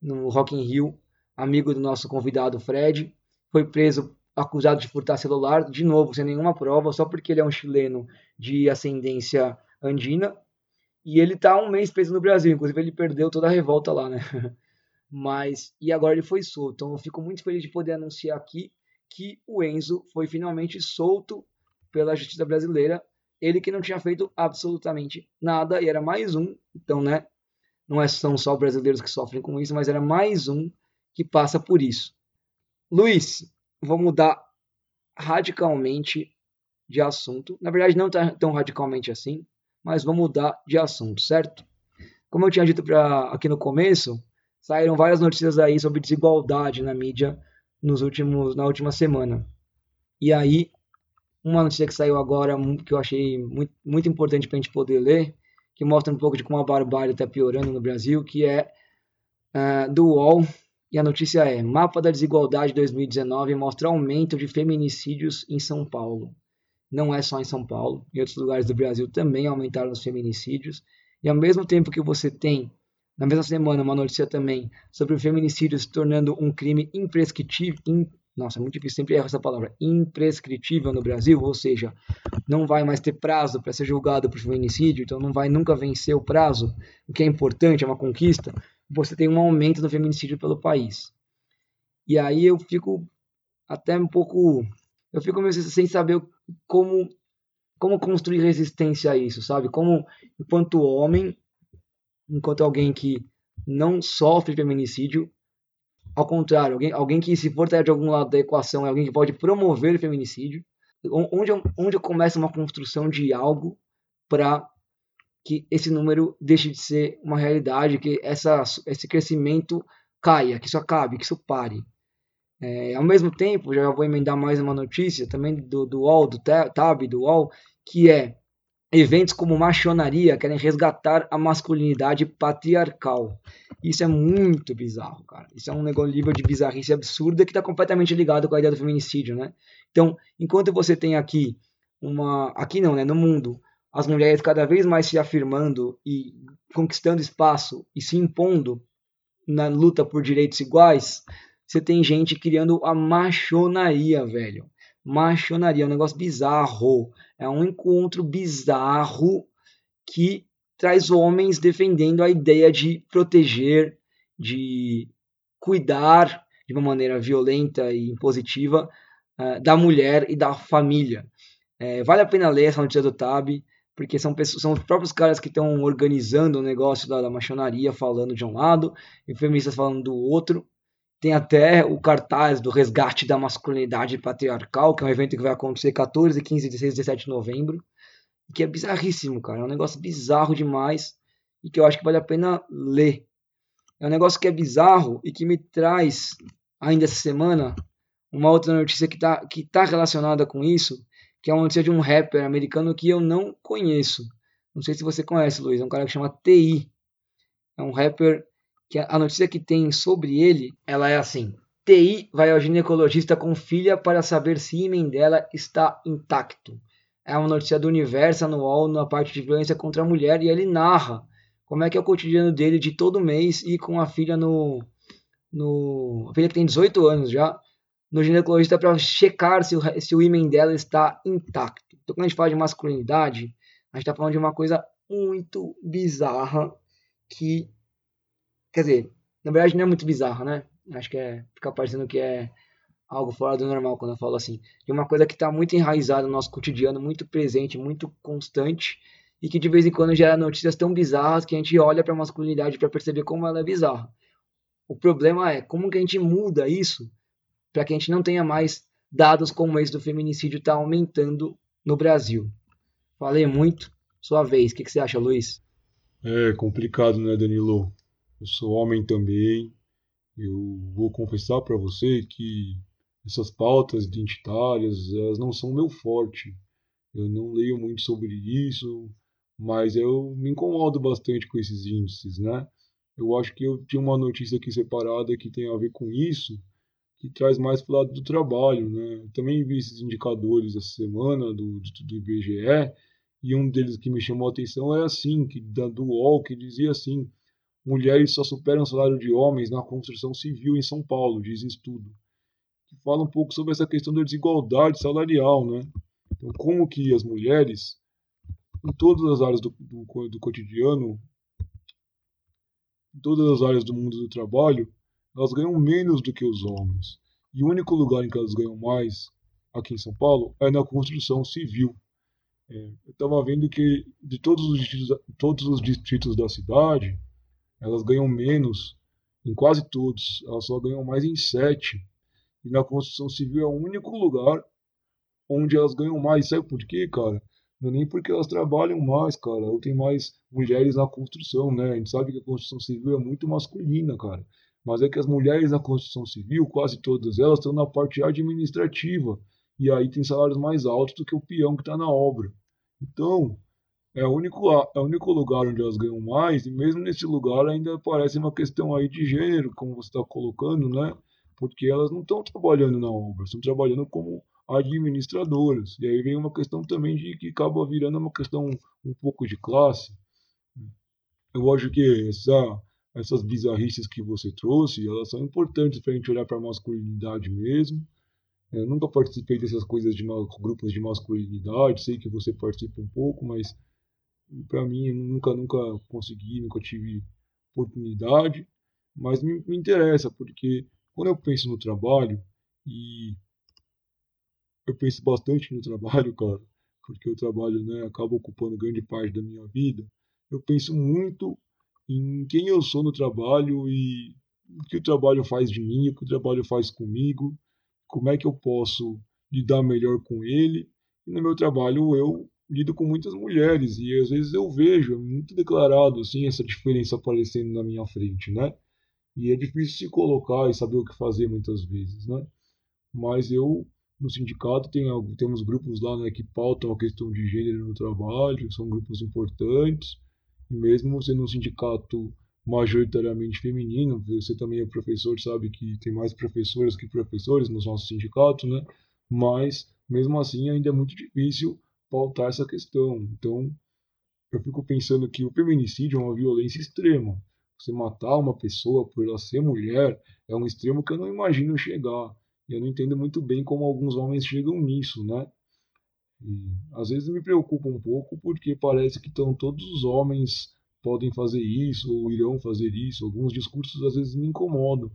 no Rock in Rio amigo do nosso convidado Fred, foi preso acusado de furtar celular, de novo, sem nenhuma prova, só porque ele é um chileno de ascendência andina. E ele está um mês preso no Brasil, inclusive ele perdeu toda a revolta lá, né? Mas, e agora ele foi solto. Então eu fico muito feliz de poder anunciar aqui que o Enzo foi finalmente solto pela justiça brasileira. Ele que não tinha feito absolutamente nada e era mais um. Então, né? Não é, são só brasileiros que sofrem com isso, mas era mais um que passa por isso. Luiz, vou mudar radicalmente de assunto. Na verdade, não tá tão radicalmente assim, mas vou mudar de assunto, certo? Como eu tinha dito pra, aqui no começo, saíram várias notícias aí sobre desigualdade na mídia nos últimos, na última semana. E aí, uma notícia que saiu agora, que eu achei muito, muito importante para a gente poder ler, que mostra um pouco de como a barbárie está piorando no Brasil, que é uh, do UOL, e a notícia é: Mapa da Desigualdade 2019 mostra aumento de feminicídios em São Paulo. Não é só em São Paulo, em outros lugares do Brasil também aumentaram os feminicídios. E ao mesmo tempo que você tem, na mesma semana, uma notícia também sobre o feminicídio se tornando um crime imprescritível. In, nossa, é muito difícil, sempre erro essa palavra. Imprescritível no Brasil, ou seja, não vai mais ter prazo para ser julgado por feminicídio, então não vai nunca vencer o prazo, o que é importante, é uma conquista você tem um aumento do feminicídio pelo país. E aí eu fico até um pouco. Eu fico meio sem saber como, como construir resistência a isso, sabe? Como, enquanto homem, enquanto alguém que não sofre feminicídio, ao contrário, alguém, alguém que, se for de algum lado da equação, é alguém que pode promover feminicídio, onde, onde começa uma construção de algo para que esse número deixe de ser uma realidade, que essa, esse crescimento caia, que isso acabe, que isso pare. É, ao mesmo tempo, já vou emendar mais uma notícia também do, do UOL, do TAB, do UOL, que é eventos como machonaria querem resgatar a masculinidade patriarcal. Isso é muito bizarro, cara. Isso é um negócio nível de bizarrice absurda que está completamente ligado com a ideia do feminicídio, né? Então, enquanto você tem aqui uma, aqui não, né, no mundo, as mulheres cada vez mais se afirmando e conquistando espaço e se impondo na luta por direitos iguais, você tem gente criando a machonaria, velho. Machonaria é um negócio bizarro. É um encontro bizarro que traz homens defendendo a ideia de proteger, de cuidar de uma maneira violenta e impositiva uh, da mulher e da família. É, vale a pena ler essa notícia do Tab, porque são, pessoas, são os próprios caras que estão organizando o negócio da, da maçonaria falando de um lado e feministas falando do outro. Tem até o cartaz do resgate da masculinidade patriarcal, que é um evento que vai acontecer 14, 15, 16, 17 de novembro. Que é bizarríssimo, cara. É um negócio bizarro demais e que eu acho que vale a pena ler. É um negócio que é bizarro e que me traz, ainda essa semana, uma outra notícia que está que tá relacionada com isso, que é uma notícia de um rapper americano que eu não conheço. Não sei se você conhece, Luiz. É um cara que chama TI. É um rapper que a notícia que tem sobre ele, ela é assim. TI vai ao ginecologista com filha para saber se o ímã dela está intacto. É uma notícia do Universo anual na parte de violência contra a mulher e ele narra como é que é o cotidiano dele de todo mês e com a filha no no a filha que tem 18 anos já no ginecologista para checar se o, se o ímã dela está intacto. Então quando a gente fala de masculinidade, a gente está falando de uma coisa muito bizarra que Quer dizer, na verdade não é muito bizarro, né? Acho que é, fica parecendo que é algo fora do normal quando eu falo assim. De uma coisa que está muito enraizada no nosso cotidiano, muito presente, muito constante e que de vez em quando gera notícias tão bizarras que a gente olha para a masculinidade para perceber como ela é bizarra. O problema é como que a gente muda isso para que a gente não tenha mais dados como esse do feminicídio está aumentando no Brasil. Falei muito, sua vez. O que, que você acha, Luiz? É complicado, né, Danilo? Eu sou homem também. Eu vou confessar para você que essas pautas identitárias, elas não são meu forte. Eu não leio muito sobre isso, mas eu me incomodo bastante com esses índices, né? Eu acho que eu tinha uma notícia aqui separada que tem a ver com isso, que traz mais para o lado do trabalho, né? Eu também vi esses indicadores essa semana do, do, do IBGE, e um deles que me chamou a atenção é assim, que do UOL, que dizia assim, mulheres só superam o salário de homens na construção civil em São Paulo, diz estudo. Fala um pouco sobre essa questão da desigualdade salarial, né? Então, como que as mulheres, em todas as áreas do, do, do cotidiano, em todas as áreas do mundo do trabalho, elas ganham menos do que os homens. E o único lugar em que elas ganham mais, aqui em São Paulo, é na construção civil. É, eu estava vendo que de todos os, distritos, todos os distritos da cidade, elas ganham menos em quase todos, elas só ganham mais em sete. E na construção civil é o único lugar onde elas ganham mais. Sabe por quê, cara? Não é nem porque elas trabalham mais, cara, ou tem mais mulheres na construção, né? A gente sabe que a construção civil é muito masculina, cara. Mas é que as mulheres na construção civil, quase todas elas, estão na parte administrativa. E aí tem salários mais altos do que o peão que está na obra. Então, é o único, é o único lugar onde elas ganham mais, e mesmo nesse lugar ainda aparece uma questão aí de gênero, como você está colocando, né? Porque elas não estão trabalhando na obra, estão trabalhando como administradoras. E aí vem uma questão também de que acaba virando uma questão um pouco de classe. Eu acho que essa, essas bizarrices que você trouxe, elas são importantes para a gente olhar para a masculinidade mesmo. Eu nunca participei dessas coisas de grupos de masculinidade, sei que você participa um pouco, mas para mim nunca nunca consegui, nunca tive oportunidade, mas me, me interessa porque quando eu penso no trabalho e eu penso bastante no trabalho, cara, porque o trabalho, né, acaba ocupando grande parte da minha vida. Eu penso muito em quem eu sou no trabalho e o que o trabalho faz de mim, o que o trabalho faz comigo, como é que eu posso lidar melhor com ele. E no meu trabalho eu lido com muitas mulheres e às vezes eu vejo é muito declarado assim essa diferença aparecendo na minha frente, né? E é difícil se colocar e saber o que fazer muitas vezes, né? Mas eu no sindicato tem temos grupos lá né, que pautam a questão de gênero no trabalho, são grupos importantes. E mesmo sendo um sindicato majoritariamente feminino, você também é professor, sabe que tem mais professoras que professores nos nossos sindicatos, né? Mas mesmo assim ainda é muito difícil pautar essa questão. Então, eu fico pensando que o feminicídio é uma violência extrema. Você matar uma pessoa por ela ser mulher é um extremo que eu não imagino chegar. E eu não entendo muito bem como alguns homens chegam nisso, né? E às vezes me preocupa um pouco porque parece que estão todos os homens podem fazer isso ou irão fazer isso. Alguns discursos às vezes me incomodam,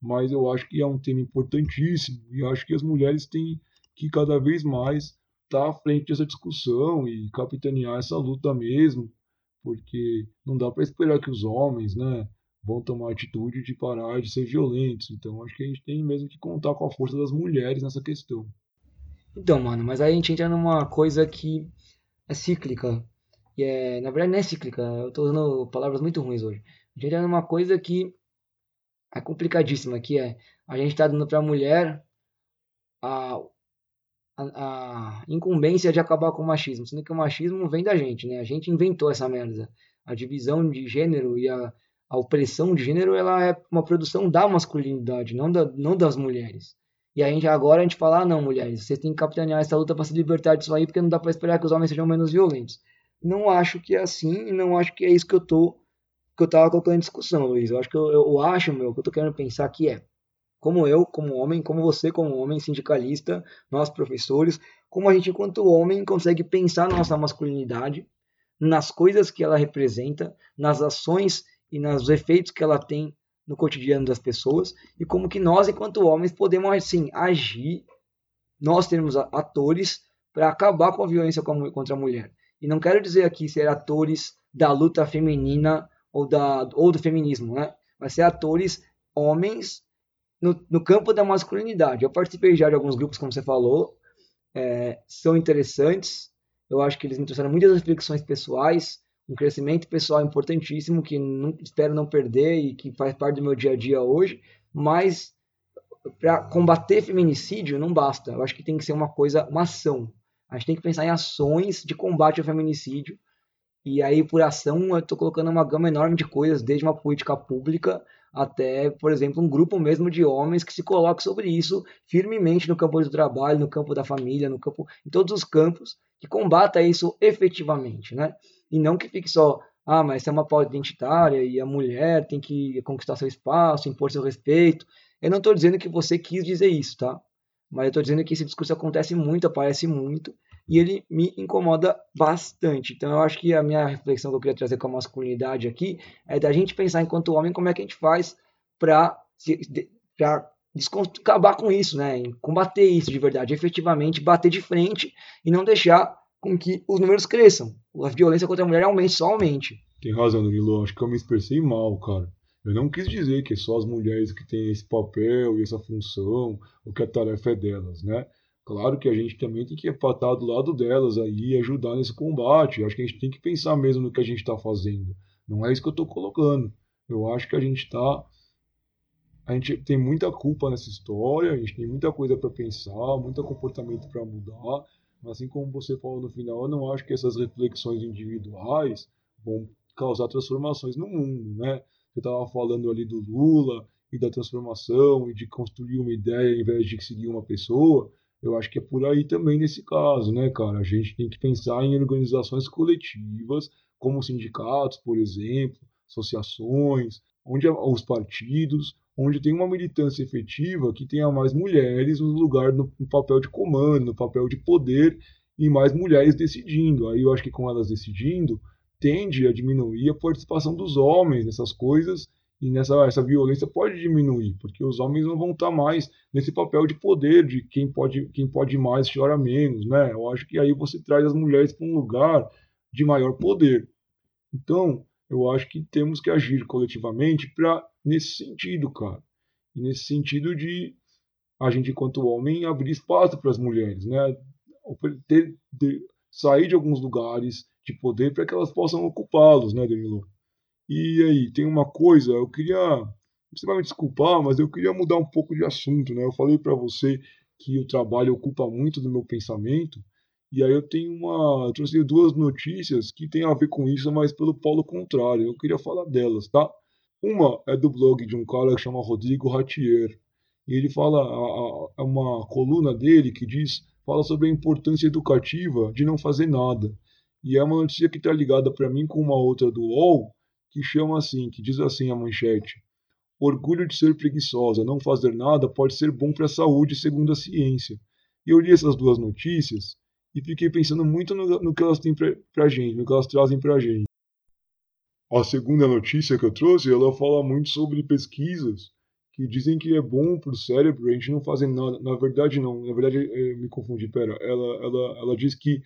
mas eu acho que é um tema importantíssimo e acho que as mulheres têm que cada vez mais estar à frente dessa discussão e capitanear essa luta mesmo, porque não dá para esperar que os homens, né, vão tomar atitude de parar de ser violentos. Então acho que a gente tem mesmo que contar com a força das mulheres nessa questão. Então, mano, mas aí a gente entra numa coisa que é cíclica. E é, na verdade não é cíclica, eu tô usando palavras muito ruins hoje. A gente entra numa coisa que é complicadíssima, que é a gente tá dando pra mulher a, incumbência de acabar com o machismo, sendo que o machismo vem da gente, né? A gente inventou essa merda. A divisão de gênero e a, a opressão de gênero ela é uma produção da masculinidade, não, da, não das mulheres. E a gente agora a gente fala, ah, não, mulheres, vocês têm que capitanear essa luta para se libertar disso aí, porque não dá para esperar que os homens sejam menos violentos. Não acho que é assim e não acho que é isso que eu tô que eu tava colocando em discussão, Luiz. Eu acho que eu, eu acho, meu, que eu tô querendo pensar que é como eu, como homem, como você, como homem sindicalista, nós professores, como a gente, enquanto homem, consegue pensar na nossa masculinidade, nas coisas que ela representa, nas ações e nos efeitos que ela tem no cotidiano das pessoas e como que nós, enquanto homens, podemos assim agir, nós termos atores para acabar com a violência contra a mulher. E não quero dizer aqui ser atores da luta feminina ou, da, ou do feminismo, né? Mas ser atores homens no, no campo da masculinidade. Eu participei já de alguns grupos, como você falou, é, são interessantes. Eu acho que eles me trouxeram muitas reflexões pessoais, um crescimento pessoal importantíssimo que não, espero não perder e que faz parte do meu dia a dia hoje, mas para combater feminicídio não basta. Eu acho que tem que ser uma coisa, uma ação. A gente tem que pensar em ações de combate ao feminicídio. E aí, por ação, eu estou colocando uma gama enorme de coisas, desde uma política pública até, por exemplo, um grupo mesmo de homens que se coloque sobre isso firmemente no campo do trabalho, no campo da família, no campo, em todos os campos, que combata isso efetivamente, né? E não que fique só, ah, mas é uma pauta identitária e a mulher tem que conquistar seu espaço, impor seu respeito. Eu não estou dizendo que você quis dizer isso, tá? Mas eu estou dizendo que esse discurso acontece muito, aparece muito, e ele me incomoda bastante. Então eu acho que a minha reflexão que eu queria trazer com a masculinidade aqui é da gente pensar enquanto homem como é que a gente faz para acabar com isso, né? Combater isso de verdade, efetivamente bater de frente e não deixar com que os números cresçam. A violência contra a mulher aumente, só aumente. Tem razão, Danilo. Acho que eu me expressei mal, cara. Eu não quis dizer que é só as mulheres que têm esse papel e essa função, ou que a tarefa é delas, né? Claro que a gente também tem que estar do lado delas aí e ajudar nesse combate. Acho que a gente tem que pensar mesmo no que a gente está fazendo. Não é isso que eu estou colocando. Eu acho que a gente está. A gente tem muita culpa nessa história, a gente tem muita coisa para pensar, muito comportamento para mudar. Mas assim como você falou no final, eu não acho que essas reflexões individuais vão causar transformações no mundo, né? Você estava falando ali do Lula e da transformação e de construir uma ideia ao invés de seguir uma pessoa. Eu acho que é por aí também nesse caso, né, cara? A gente tem que pensar em organizações coletivas, como sindicatos, por exemplo, associações, onde os partidos, onde tem uma militância efetiva que tenha mais mulheres no lugar no, no papel de comando, no papel de poder e mais mulheres decidindo. Aí eu acho que com elas decidindo, tende a diminuir a participação dos homens nessas coisas e nessa essa violência pode diminuir, porque os homens não vão estar mais nesse papel de poder, de quem pode, quem pode mais chora menos, né? Eu acho que aí você traz as mulheres para um lugar de maior poder. Então, eu acho que temos que agir coletivamente para nesse sentido, cara. E nesse sentido de a gente, enquanto homem, abrir espaço para as mulheres, né? Ter, ter, sair de alguns lugares de poder para que elas possam ocupá-los, né, Danilo? E aí, tem uma coisa, eu queria. Você vai me desculpar, mas eu queria mudar um pouco de assunto, né? Eu falei para você que o trabalho ocupa muito do meu pensamento, e aí eu tenho uma. Eu trouxe duas notícias que tem a ver com isso, mas pelo polo contrário. Eu queria falar delas, tá? Uma é do blog de um cara que chama Rodrigo Ratier. E ele fala, é uma coluna dele que diz, fala sobre a importância educativa de não fazer nada. E é uma notícia que está ligada para mim com uma outra do UOL, que chama assim, que diz assim a manchete: Orgulho de ser preguiçosa, não fazer nada pode ser bom para a saúde, segundo a ciência. E eu li essas duas notícias e fiquei pensando muito no, no que elas têm pra, pra gente, no que elas trazem pra gente. A segunda notícia que eu trouxe, ela fala muito sobre pesquisas que dizem que é bom para o cérebro a gente não fazer nada. Na verdade, não. Na verdade, eu me confundi. Pera, ela, ela, ela diz que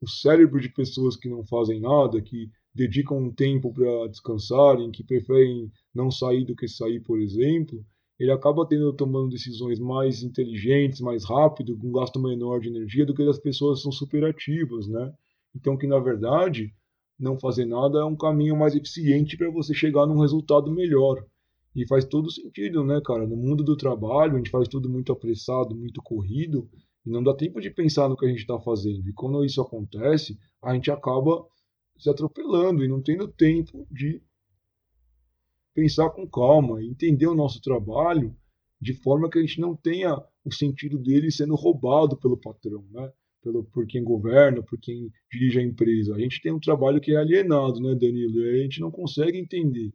o cérebro de pessoas que não fazem nada, que dedicam um tempo para descansarem, que preferem não sair do que sair, por exemplo, ele acaba tendo tomando decisões mais inteligentes, mais rápido, com gasto menor de energia do que as pessoas que são superativas, né? Então que na verdade não fazer nada é um caminho mais eficiente para você chegar num resultado melhor. E faz todo sentido, né, cara? No mundo do trabalho, a gente faz tudo muito apressado, muito corrido, e não dá tempo de pensar no que a gente está fazendo. E quando isso acontece, a gente acaba se atropelando e não tendo tempo de pensar com calma, entender o nosso trabalho de forma que a gente não tenha o sentido dele sendo roubado pelo patrão, né? Pelo, por quem governa, por quem dirige a empresa. A gente tem um trabalho que é alienado, né, Danilo? E a gente não consegue entender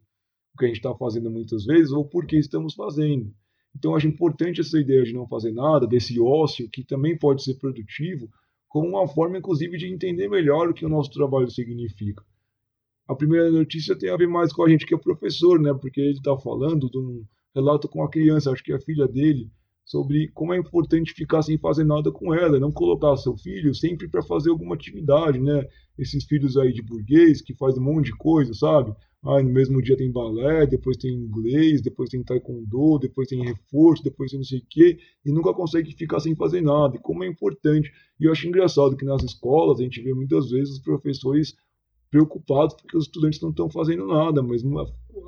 o que a gente está fazendo muitas vezes ou por que estamos fazendo. Então, acho importante essa ideia de não fazer nada, desse ócio, que também pode ser produtivo, como uma forma, inclusive, de entender melhor o que o nosso trabalho significa a primeira notícia tem a ver mais com a gente que é professor, né? Porque ele está falando de um relato com a criança, acho que é a filha dele, sobre como é importante ficar sem fazer nada com ela, não colocar seu filho sempre para fazer alguma atividade, né? Esses filhos aí de burguês que faz um monte de coisa, sabe? Ah, no mesmo dia tem balé, depois tem inglês, depois tem taekwondo, depois tem reforço, depois tem não sei o quê, e nunca consegue ficar sem fazer nada. E como é importante. E eu acho engraçado que nas escolas a gente vê muitas vezes os professores preocupados porque os estudantes não estão fazendo nada, mas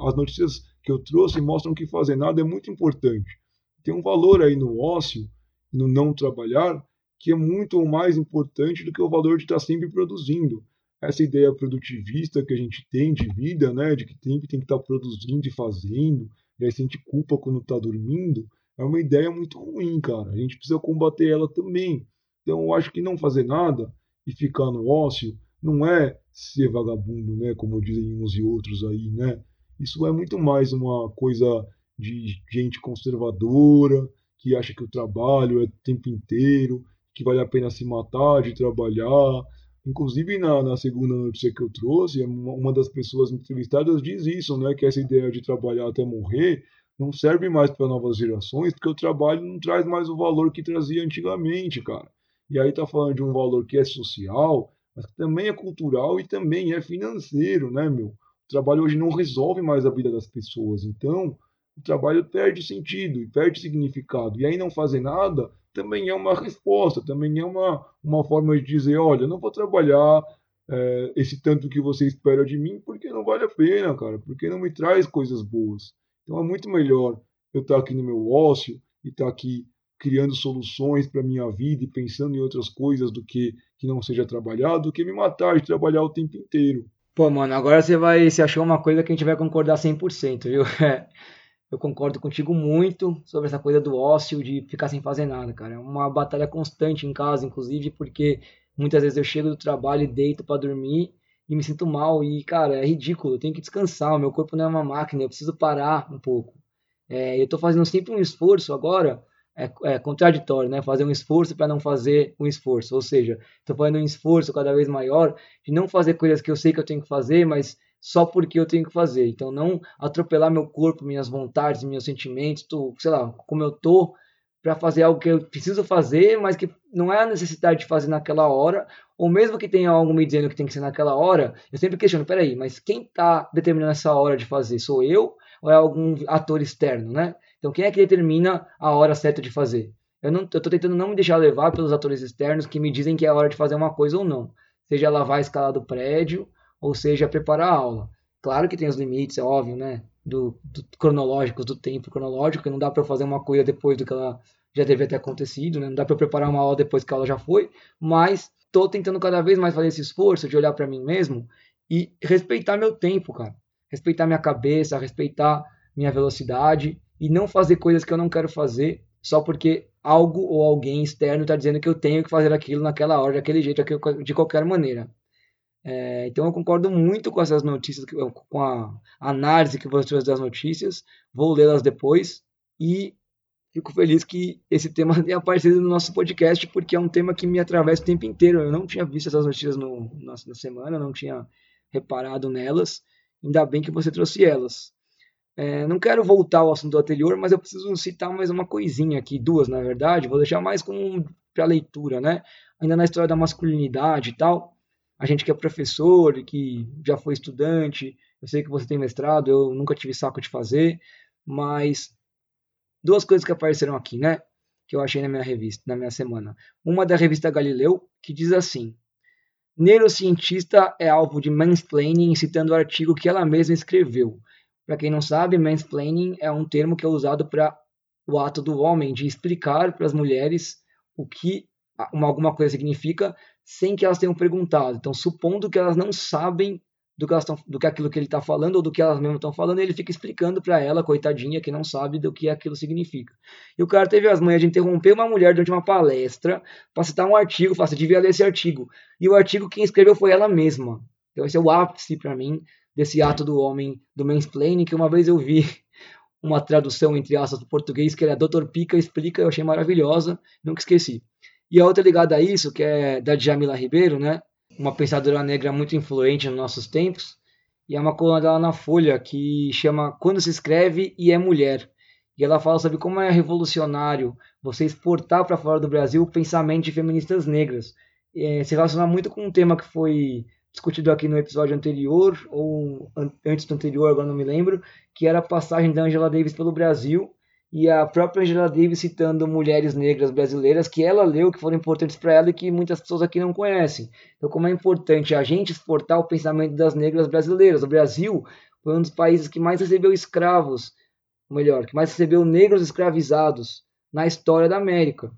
as notícias que eu trouxe mostram que fazer nada é muito importante. Tem um valor aí no ócio, no não trabalhar, que é muito mais importante do que o valor de estar sempre produzindo. Essa ideia produtivista que a gente tem de vida, né, de que sempre tem que estar produzindo e fazendo, e aí sente culpa quando está dormindo, é uma ideia muito ruim, cara. A gente precisa combater ela também. Então, eu acho que não fazer nada e ficar no ócio não é ser vagabundo, né, como dizem uns e outros aí, né? Isso é muito mais uma coisa de gente conservadora, que acha que o trabalho é o tempo inteiro, que vale a pena se matar de trabalhar. Inclusive, na, na segunda notícia que eu trouxe, uma das pessoas entrevistadas diz isso, né? Que essa ideia de trabalhar até morrer não serve mais para novas gerações, porque o trabalho não traz mais o valor que trazia antigamente, cara. E aí tá falando de um valor que é social, mas também é cultural e também é financeiro, né, meu? O trabalho hoje não resolve mais a vida das pessoas, então o trabalho perde sentido e perde significado. E aí não fazer nada também é uma resposta, também é uma, uma forma de dizer, olha, não vou trabalhar é, esse tanto que você espera de mim porque não vale a pena, cara, porque não me traz coisas boas. Então é muito melhor eu estar aqui no meu ócio e estar aqui criando soluções para minha vida e pensando em outras coisas do que que não seja trabalhar, do que me matar de trabalhar o tempo inteiro. Pô, mano, agora você vai se achou uma coisa que a gente vai concordar 100%, viu? Eu concordo contigo muito sobre essa coisa do ócio, de ficar sem fazer nada, cara. É uma batalha constante em casa, inclusive, porque muitas vezes eu chego do trabalho e deito para dormir e me sinto mal. E, cara, é ridículo. Eu tenho que descansar. O meu corpo não é uma máquina. Eu preciso parar um pouco. É, eu tô fazendo sempre um esforço agora é, é contraditório, né? Fazer um esforço para não fazer um esforço. Ou seja, estou fazendo um esforço cada vez maior de não fazer coisas que eu sei que eu tenho que fazer, mas só porque eu tenho que fazer. Então, não atropelar meu corpo, minhas vontades, meus sentimentos, tô, sei lá, como eu tô, para fazer algo que eu preciso fazer, mas que não é a necessidade de fazer naquela hora, ou mesmo que tenha algo me dizendo que tem que ser naquela hora, eu sempre questiono, peraí, mas quem está determinando essa hora de fazer? Sou eu ou é algum ator externo, né? Então, quem é que determina a hora certa de fazer? Eu não, eu tentando não me deixar levar pelos atores externos que me dizem que é a hora de fazer uma coisa ou não. Seja lavar a escala do prédio, ou seja preparar a aula. Claro que tem os limites, é óbvio, né? Do, do cronológicos, do tempo cronológico, não dá para fazer uma coisa depois do que ela já deveria ter acontecido, né? Não dá para preparar uma aula depois que ela já foi, mas tô tentando cada vez mais fazer esse esforço de olhar para mim mesmo e respeitar meu tempo, cara. Respeitar minha cabeça, respeitar minha velocidade e não fazer coisas que eu não quero fazer só porque algo ou alguém externo está dizendo que eu tenho que fazer aquilo naquela hora, daquele jeito, de qualquer maneira. É, então eu concordo muito com essas notícias, com a análise que você trouxe das notícias. Vou lê-las depois e fico feliz que esse tema tenha aparecido no nosso podcast, porque é um tema que me atravessa o tempo inteiro. Eu não tinha visto essas notícias no, na, na semana, não tinha reparado nelas. Ainda bem que você trouxe elas. É, não quero voltar ao assunto anterior, mas eu preciso citar mais uma coisinha aqui, duas na verdade. Vou deixar mais como para leitura, né? Ainda na história da masculinidade e tal. A gente que é professor, que já foi estudante, eu sei que você tem mestrado, eu nunca tive saco de fazer, mas duas coisas que apareceram aqui, né? Que eu achei na minha revista, na minha semana. Uma da revista Galileu, que diz assim: Neurocientista é alvo de mansplaining, citando o artigo que ela mesma escreveu. Para quem não sabe, mansplaining é um termo que é usado para o ato do homem de explicar para as mulheres o que uma, alguma coisa significa sem que elas tenham perguntado. Então, supondo que elas não sabem do que, tão, do que aquilo que ele está falando ou do que elas mesmas estão falando, ele fica explicando para ela, coitadinha, que não sabe do que aquilo significa. E o cara teve as manhas de interromper uma mulher durante uma palestra para citar um artigo, falar, você devia ler esse artigo. E o artigo quem escreveu foi ela mesma. Então esse é o ápice para mim desse ato do homem, do mansplaining, que uma vez eu vi uma tradução entre aspas do português que era Dr. Pica explica, eu achei maravilhosa, nunca esqueci. E a outra ligada a isso, que é da Djamila Ribeiro, né? uma pensadora negra muito influente nos nossos tempos, e é uma coluna dela na Folha que chama Quando se escreve e é mulher. E ela fala sobre como é revolucionário você exportar para fora do Brasil o pensamento de feministas negras. É, se relaciona muito com um tema que foi discutido aqui no episódio anterior, ou antes do anterior, agora não me lembro, que era a passagem da Angela Davis pelo Brasil e a própria Angela Davis citando mulheres negras brasileiras que ela leu, que foram importantes para ela e que muitas pessoas aqui não conhecem. Então, como é importante a gente exportar o pensamento das negras brasileiras. O Brasil foi um dos países que mais recebeu escravos, melhor, que mais recebeu negros escravizados na história da América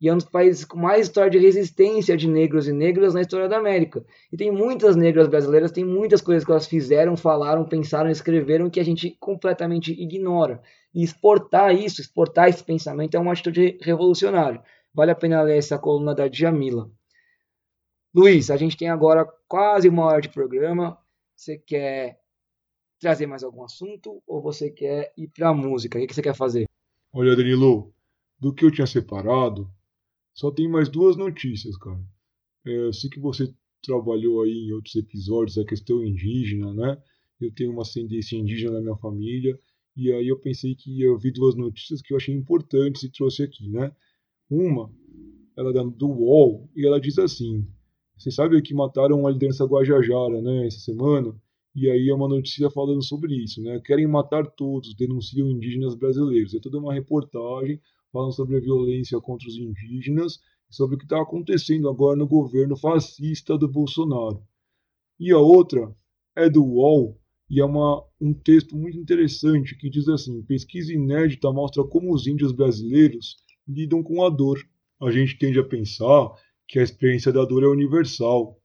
e é um dos países com mais história de resistência de negros e negras na história da América. E tem muitas negras brasileiras, tem muitas coisas que elas fizeram, falaram, pensaram, escreveram que a gente completamente ignora. E exportar isso, exportar esse pensamento é uma atitude revolucionária. Vale a pena ler essa coluna da Djamila. Luiz, a gente tem agora quase uma hora de programa. Você quer trazer mais algum assunto ou você quer ir para a música? O que você quer fazer? Olha, Danilo, do que eu tinha separado, só tem mais duas notícias, cara. É, eu sei que você trabalhou aí em outros episódios a questão indígena, né? Eu tenho uma ascendência indígena na minha família e aí eu pensei que eu vi duas notícias que eu achei importantes e trouxe aqui, né? Uma, ela é do UOL e ela diz assim: você sabe que mataram a liderança Guajajara, né? Essa semana. E aí é uma notícia falando sobre isso, né? Querem matar todos, denunciam indígenas brasileiros. É toda uma reportagem falam sobre a violência contra os indígenas e sobre o que está acontecendo agora no governo fascista do Bolsonaro. E a outra é do UOL e é uma, um texto muito interessante que diz assim: pesquisa inédita mostra como os índios brasileiros lidam com a dor. A gente tende a pensar que a experiência da dor é universal,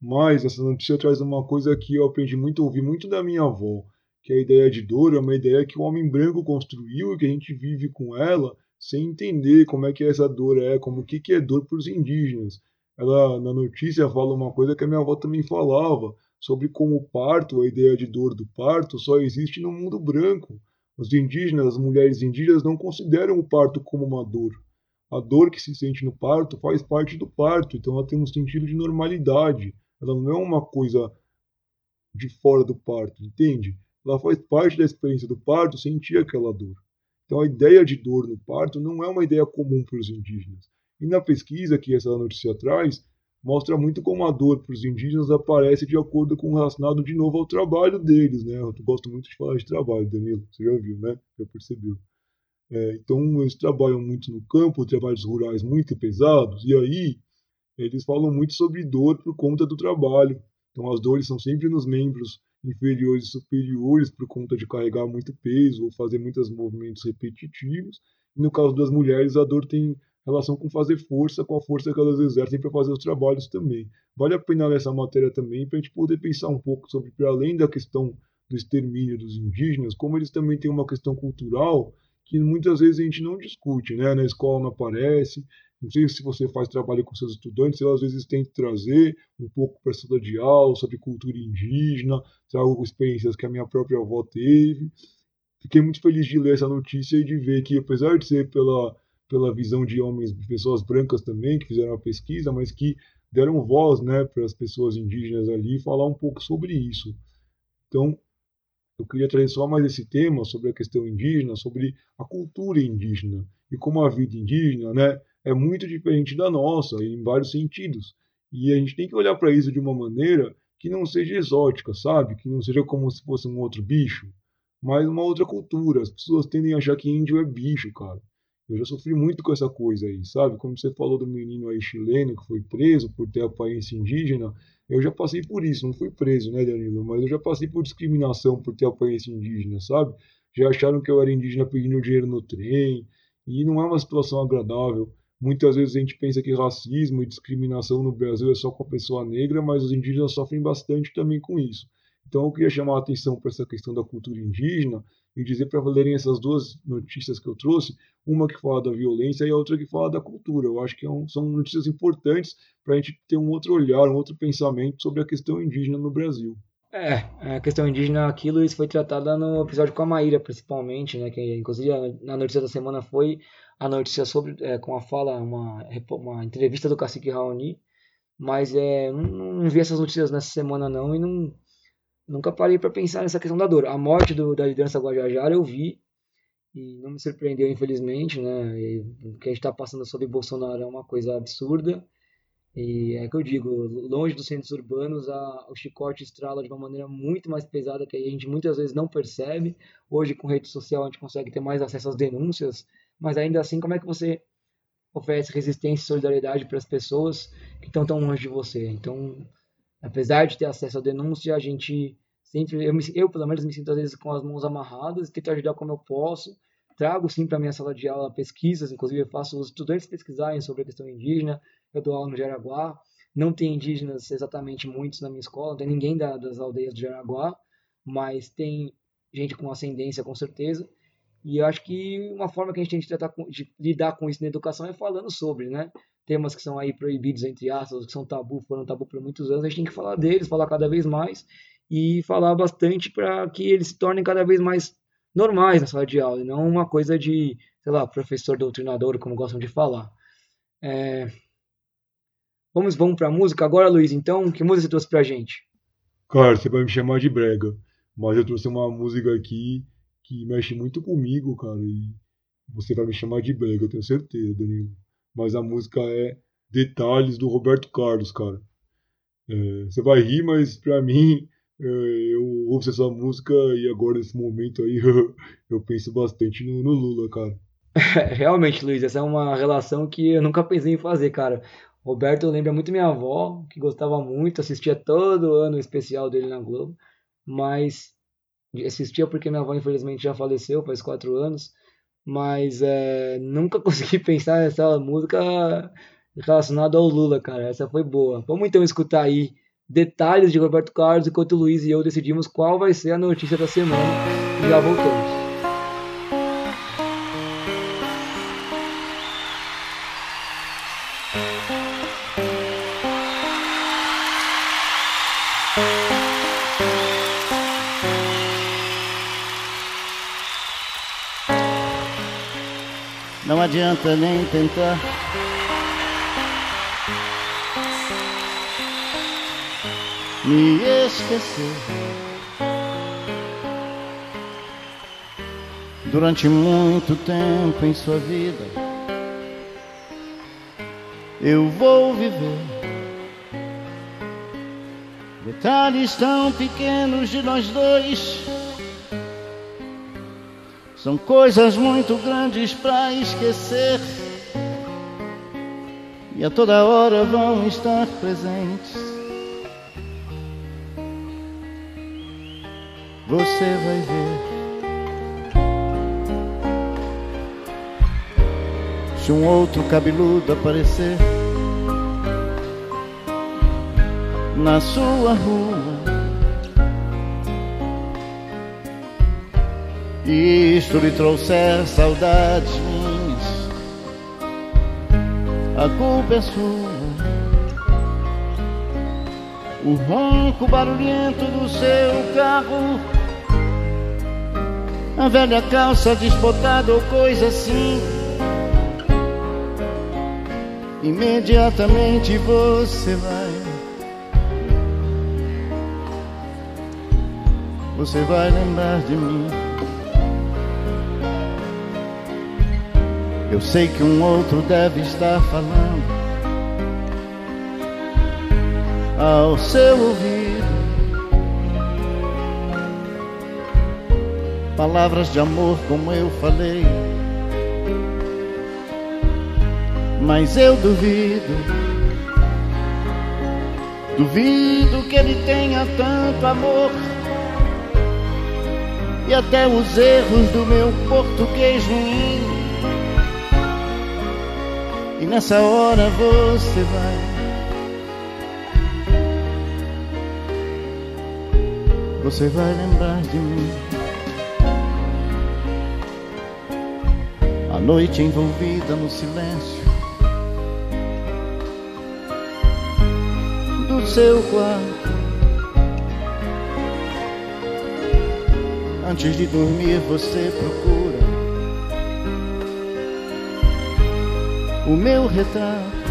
mas essa notícia traz uma coisa que eu aprendi muito, ouvi muito da minha avó, que a ideia de dor é uma ideia que o homem branco construiu e que a gente vive com ela sem entender como é que essa dor é, como o que, que é dor para os indígenas. Ela na notícia fala uma coisa que a minha avó também falava sobre como o parto, a ideia de dor do parto, só existe no mundo branco. Os indígenas, as mulheres indígenas não consideram o parto como uma dor. A dor que se sente no parto faz parte do parto, então ela tem um sentido de normalidade. Ela não é uma coisa de fora do parto, entende? Ela faz parte da experiência do parto sentir aquela dor. Então, a ideia de dor no parto não é uma ideia comum para os indígenas. E na pesquisa que essa notícia traz, mostra muito como a dor para os indígenas aparece de acordo com relacionado de novo ao trabalho deles, né? Eu gosto muito de falar de trabalho, Danilo, você já viu, né? Já percebeu. É, então, eles trabalham muito no campo, trabalhos rurais muito pesados, e aí eles falam muito sobre dor por conta do trabalho. Então, as dores são sempre nos membros inferiores e superiores por conta de carregar muito peso ou fazer muitos movimentos repetitivos. E no caso das mulheres, a dor tem relação com fazer força, com a força que elas exercem para fazer os trabalhos também. Vale a pena ler essa matéria também para a gente poder pensar um pouco sobre, para além da questão do extermínio dos indígenas, como eles também têm uma questão cultural que muitas vezes a gente não discute, né? Na escola não aparece, não sei se você faz trabalho com seus estudantes, eu às vezes tento trazer um pouco para a sala de aula sobre cultura indígena, trago experiências que a minha própria avó teve. fiquei muito feliz de ler essa notícia e de ver que, apesar de ser pela, pela visão de homens, pessoas brancas também, que fizeram a pesquisa, mas que deram voz né, para as pessoas indígenas ali falar um pouco sobre isso. Então, eu queria trazer só mais esse tema sobre a questão indígena, sobre a cultura indígena e como a vida indígena né, é muito diferente da nossa em vários sentidos. E a gente tem que olhar para isso de uma maneira que não seja exótica, sabe? Que não seja como se fosse um outro bicho, mas uma outra cultura. As pessoas tendem a achar que índio é bicho, cara. Eu já sofri muito com essa coisa aí, sabe? Como você falou do menino aí chileno que foi preso por ter aparência indígena, eu já passei por isso, não fui preso, né, Danilo? Mas eu já passei por discriminação por ter aparência indígena, sabe? Já acharam que eu era indígena pedindo dinheiro no trem, e não é uma situação agradável. Muitas vezes a gente pensa que racismo e discriminação no Brasil é só com a pessoa negra, mas os indígenas sofrem bastante também com isso. Então eu queria chamar a atenção para essa questão da cultura indígena e dizer para valerem essas duas notícias que eu trouxe, uma que fala da violência e a outra que fala da cultura. Eu acho que é um, são notícias importantes para a gente ter um outro olhar, um outro pensamento sobre a questão indígena no Brasil. É, a questão indígena aquilo isso foi tratada no episódio com a Maíra, principalmente, né? Que inclusive na notícia da semana foi a notícia sobre, é, com a fala, uma, uma entrevista do Cacique Raoni, mas é, não, não, vi essas notícias nessa semana não e não, nunca parei para pensar nessa questão da dor. A morte do, da liderança Guajajara eu vi e não me surpreendeu, infelizmente, né? E, o que a gente está passando sobre Bolsonaro é uma coisa absurda. E é que eu digo, longe dos centros urbanos, a, o chicote estrala de uma maneira muito mais pesada que a gente muitas vezes não percebe. Hoje, com rede social, a gente consegue ter mais acesso às denúncias mas ainda assim, como é que você oferece resistência e solidariedade para as pessoas que estão tão longe de você? Então, apesar de ter acesso à denúncia, a gente sempre, eu, me, eu pelo menos me sinto às vezes com as mãos amarradas, tento ajudar como eu posso, trago sim para minha sala de aula pesquisas, inclusive eu faço os estudantes pesquisarem sobre a questão indígena, eu dou aula no Jaraguá, não tem indígenas exatamente muitos na minha escola, não tem ninguém da, das aldeias do Jaraguá, mas tem gente com ascendência com certeza, e eu acho que uma forma que a gente tem de, tratar de lidar com isso na educação é falando sobre, né? Temas que são aí proibidos, entre aspas, que são tabu, foram tabu por muitos anos, a gente tem que falar deles, falar cada vez mais e falar bastante para que eles se tornem cada vez mais normais na sala de aula, e não uma coisa de, sei lá, professor doutrinador, como gostam de falar. É... Vamos, vamos para música agora, Luiz, então? Que música você trouxe para gente? Claro, você vai me chamar de brega, mas eu trouxe uma música aqui que mexe muito comigo, cara. E você vai me chamar de brega, eu tenho certeza, Danilo. Mas a música é Detalhes do Roberto Carlos, cara. É, você vai rir, mas pra mim, é, eu ouço essa música e agora, nesse momento aí, eu penso bastante no, no Lula, cara. Realmente, Luiz, essa é uma relação que eu nunca pensei em fazer, cara. Roberto lembra muito minha avó, que gostava muito, assistia todo ano o especial dele na Globo, mas assistia porque minha avó infelizmente já faleceu faz quatro anos, mas é, nunca consegui pensar nessa música relacionada ao Lula, cara. Essa foi boa. Vamos então escutar aí detalhes de Roberto Carlos enquanto o Luiz e eu decidimos qual vai ser a notícia da semana e já voltamos. Adianta nem tentar. Me esquecer. Durante muito tempo em sua vida, eu vou viver. Detalhes tão pequenos de nós dois são coisas muito grandes para esquecer e a toda hora vão estar presentes. Você vai ver. Se um outro cabeludo aparecer na sua rua e isto lhe trouxer saudades minhas, a culpa é sua. O ronco barulhento do seu carro a velha calça desbotada ou coisa assim. Imediatamente você vai. Você vai lembrar de mim. Eu sei que um outro deve estar falando ao seu ouvido. Palavras de amor como eu falei. Mas eu duvido, duvido que ele tenha tanto amor. E até os erros do meu português ruim. Nessa hora você vai. Você vai lembrar de mim. A noite envolvida no silêncio do seu quarto. Antes de dormir, você procura o meu retrato.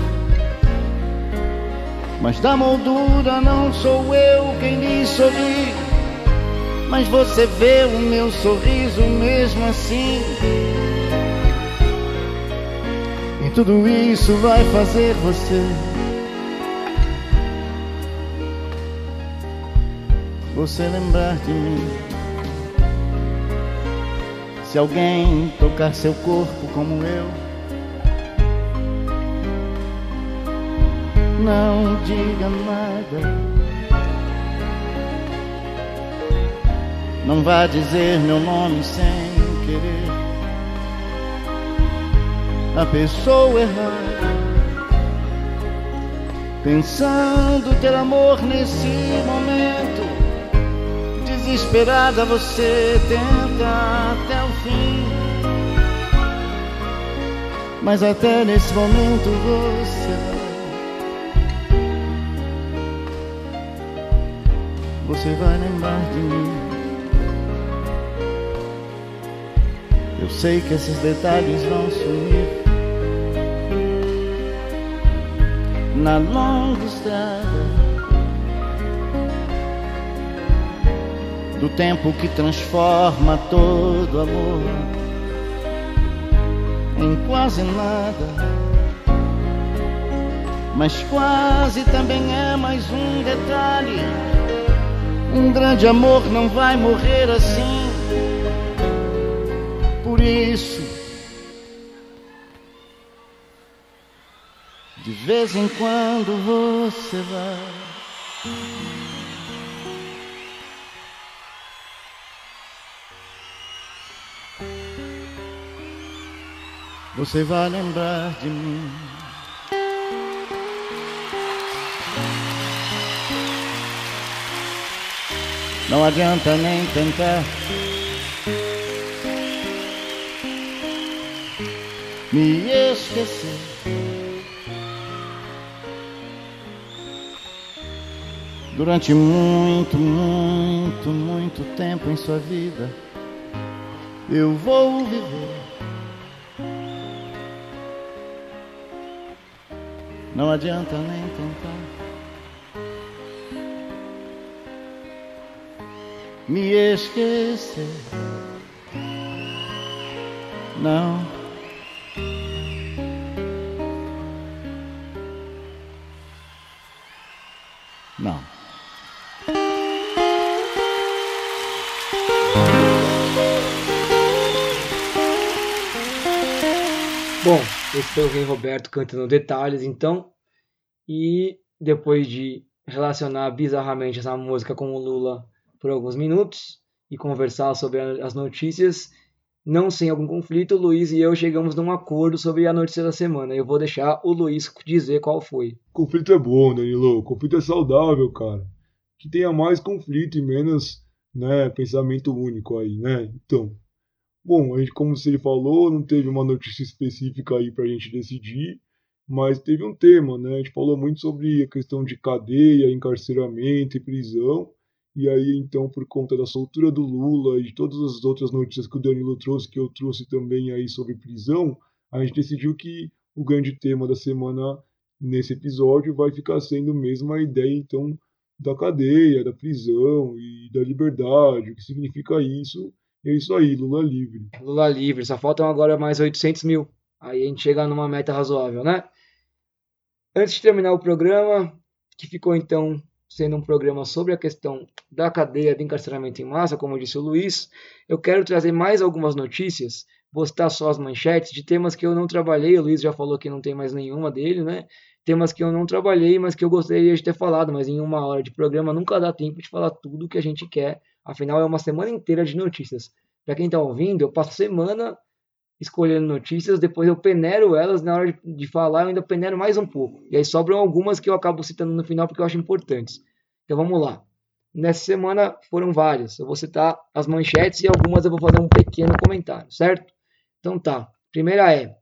Mas da moldura não sou eu quem lhe sorri. Mas você vê o meu sorriso mesmo assim. E tudo isso vai fazer você. Você lembrar de mim. Se alguém tocar seu corpo como eu, não diga nada. Não vá dizer meu nome sem querer. A pessoa errada, pensando ter amor nesse momento. Desesperada, você tenta até o fim. Mas até nesse momento você Você vai lembrar de mim. Eu sei que esses detalhes vão sumir na longa estrada do tempo que transforma todo amor em quase nada. Mas quase também é mais um detalhe. Um grande amor não vai morrer assim por isso. De vez em quando você vai. Você vai lembrar de mim. Não adianta nem tentar. me esquecer. Durante muito, muito, muito tempo em sua vida, eu vou viver. Não adianta nem tentar. Me esquecer. Não. Não. Bom, esse foi o Rei Roberto cantando detalhes, então. E depois de relacionar bizarramente essa música com o Lula por alguns minutos e conversar sobre as notícias, não sem algum conflito, o Luiz e eu chegamos num acordo sobre a notícia da semana. Eu vou deixar o Luiz dizer qual foi. Conflito é bom, Danilo. Conflito é saudável, cara. Que tenha mais conflito e menos né, pensamento único aí, né? Então, bom, a gente, como você falou, não teve uma notícia específica aí pra gente decidir, mas teve um tema, né? A gente falou muito sobre a questão de cadeia, encarceramento e prisão. E aí, então, por conta da soltura do Lula e de todas as outras notícias que o Danilo trouxe, que eu trouxe também aí sobre prisão, a gente decidiu que o grande tema da semana nesse episódio vai ficar sendo mesmo a ideia, então, da cadeia, da prisão e da liberdade, o que significa isso. E é isso aí, Lula livre. Lula livre, só faltam agora mais 800 mil. Aí a gente chega numa meta razoável, né? Antes de terminar o programa, que ficou então sendo um programa sobre a questão da cadeia de encarceramento em massa, como disse o Luiz, eu quero trazer mais algumas notícias, postar só as manchetes de temas que eu não trabalhei, o Luiz já falou que não tem mais nenhuma dele, né? Temas que eu não trabalhei, mas que eu gostaria de ter falado, mas em uma hora de programa nunca dá tempo de falar tudo que a gente quer, afinal é uma semana inteira de notícias. Para quem está ouvindo, eu passo semana escolhendo notícias, depois eu peneiro elas, na hora de, falar eu ainda peneiro mais um pouco. E aí sobram algumas que eu acabo citando no final porque eu acho importantes. Então vamos lá. Nessa semana foram várias. Eu vou citar as manchetes e algumas eu vou fazer um pequeno comentário, certo? Então tá. Primeira é: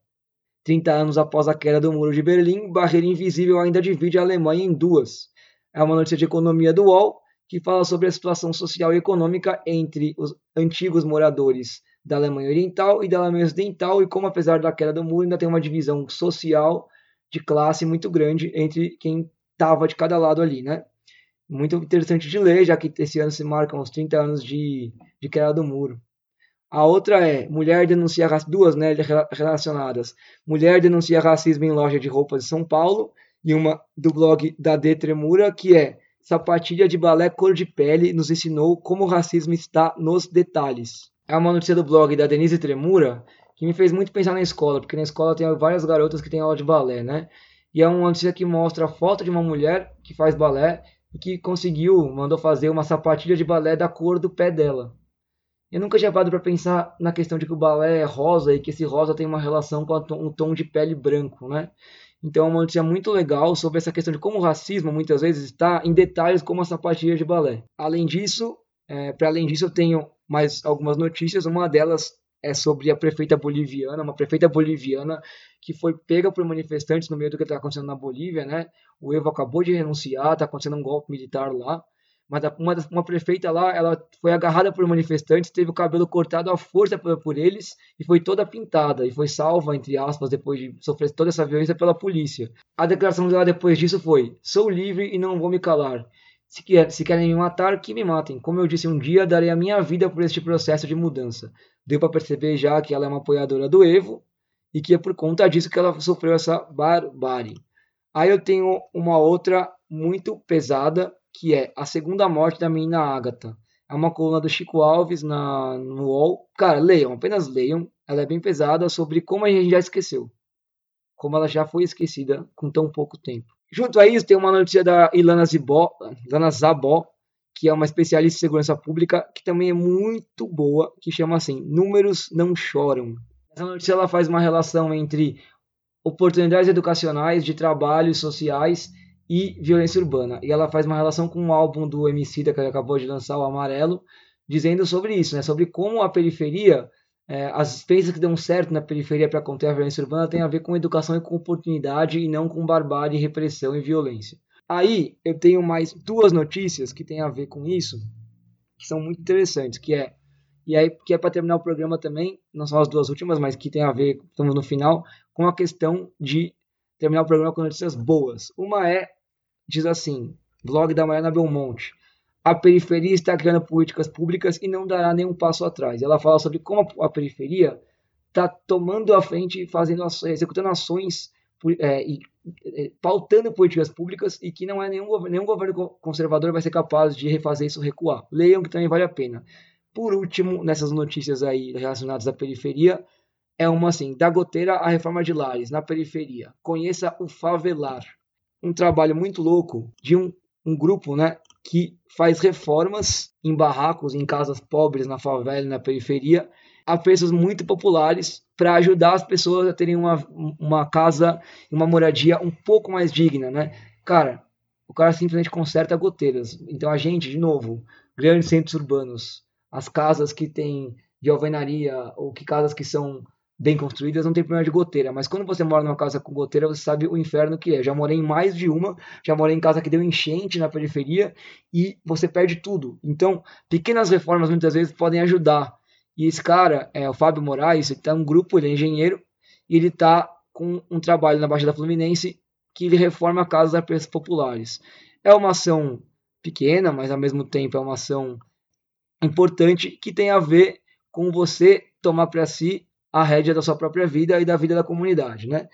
30 anos após a queda do Muro de Berlim, barreira invisível ainda divide a Alemanha em duas. É uma notícia de economia do UOL que fala sobre a situação social e econômica entre os antigos moradores da Alemanha Oriental e da Alemanha Ocidental, e como apesar da queda do muro ainda tem uma divisão social de classe muito grande entre quem estava de cada lado ali, né? Muito interessante de ler, já que esse ano se marcam os 30 anos de, de queda do muro. A outra é mulher denuncia duas, né, relacionadas. Mulher denuncia racismo em loja de roupas de São Paulo e uma do blog da D Tremura que é sapatilha de balé cor de pele nos ensinou como o racismo está nos detalhes é uma notícia do blog da Denise Tremura que me fez muito pensar na escola, porque na escola tem várias garotas que têm aula de balé, né? E é uma notícia que mostra a foto de uma mulher que faz balé e que conseguiu, mandou fazer uma sapatilha de balé da cor do pé dela. Eu nunca tinha parado para pensar na questão de que o balé é rosa e que esse rosa tem uma relação com um tom de pele branco, né? Então é uma notícia muito legal sobre essa questão de como o racismo muitas vezes está em detalhes como a sapatilha de balé. Além disso, é, para além disso, eu tenho mais algumas notícias. Uma delas é sobre a prefeita boliviana, uma prefeita boliviana que foi pega por manifestantes no meio do que está acontecendo na Bolívia, né? O Evo acabou de renunciar, está acontecendo um golpe militar lá. Mas uma, uma prefeita lá, ela foi agarrada por manifestantes, teve o cabelo cortado à força por, por eles e foi toda pintada e foi salva, entre aspas, depois de sofrer toda essa violência pela polícia. A declaração dela depois disso foi: Sou livre e não vou me calar. Se, quer, se querem me matar, que me matem. Como eu disse um dia, darei a minha vida por este processo de mudança. Deu para perceber já que ela é uma apoiadora do Evo e que é por conta disso que ela sofreu essa barbárie. Aí eu tenho uma outra muito pesada, que é a segunda morte da menina Agatha. É uma coluna do Chico Alves na, no UOL. Cara, leiam, apenas leiam. Ela é bem pesada sobre como a gente já esqueceu. Como ela já foi esquecida com tão pouco tempo. Junto a isso, tem uma notícia da Ilana, Zibó, Ilana Zabó, que é uma especialista em segurança pública, que também é muito boa, que chama assim, Números Não Choram. Essa notícia ela faz uma relação entre oportunidades educacionais, de trabalhos sociais e violência urbana. E ela faz uma relação com um álbum do MC que ele acabou de lançar, o Amarelo, dizendo sobre isso, né? sobre como a periferia é, as experiências que dão certo na periferia para conter a violência urbana têm a ver com educação e com oportunidade e não com barbárie, repressão e violência. Aí eu tenho mais duas notícias que têm a ver com isso, que são muito interessantes, que é e aí que é para terminar o programa também, não são as duas últimas, mas que tem a ver, estamos no final, com a questão de terminar o programa com notícias boas. Uma é diz assim, blog da Mariana Belmonte a periferia está criando políticas públicas e não dará nenhum passo atrás. Ela fala sobre como a periferia está tomando a frente, fazendo executando ações é, e é, pautando políticas públicas e que não é nenhum, nenhum governo conservador vai ser capaz de refazer isso recuar. Leiam que também vale a pena. Por último, nessas notícias aí relacionadas à periferia, é uma assim, da goteira à reforma de lares na periferia. Conheça o Favelar, um trabalho muito louco de um, um grupo, né, que faz reformas em barracos, em casas pobres, na favela, na periferia, a preços muito populares para ajudar as pessoas a terem uma, uma casa, uma moradia um pouco mais digna, né? Cara, o cara simplesmente conserta goteiras. Então a gente, de novo, grandes centros urbanos, as casas que têm de alvenaria ou que casas que são bem construídas não tem problema de goteira, mas quando você mora numa casa com goteira, você sabe o inferno que é. Já morei em mais de uma, já morei em casa que deu enchente na periferia e você perde tudo. Então, pequenas reformas muitas vezes podem ajudar. E esse cara, é o Fábio Moraes, ele tá um grupo, ele é engenheiro, e ele tá com um trabalho na Baixada Fluminense que ele reforma casas a preços populares. É uma ação pequena, mas ao mesmo tempo é uma ação importante que tem a ver com você tomar para si a rédea da sua própria vida e da vida da comunidade, né?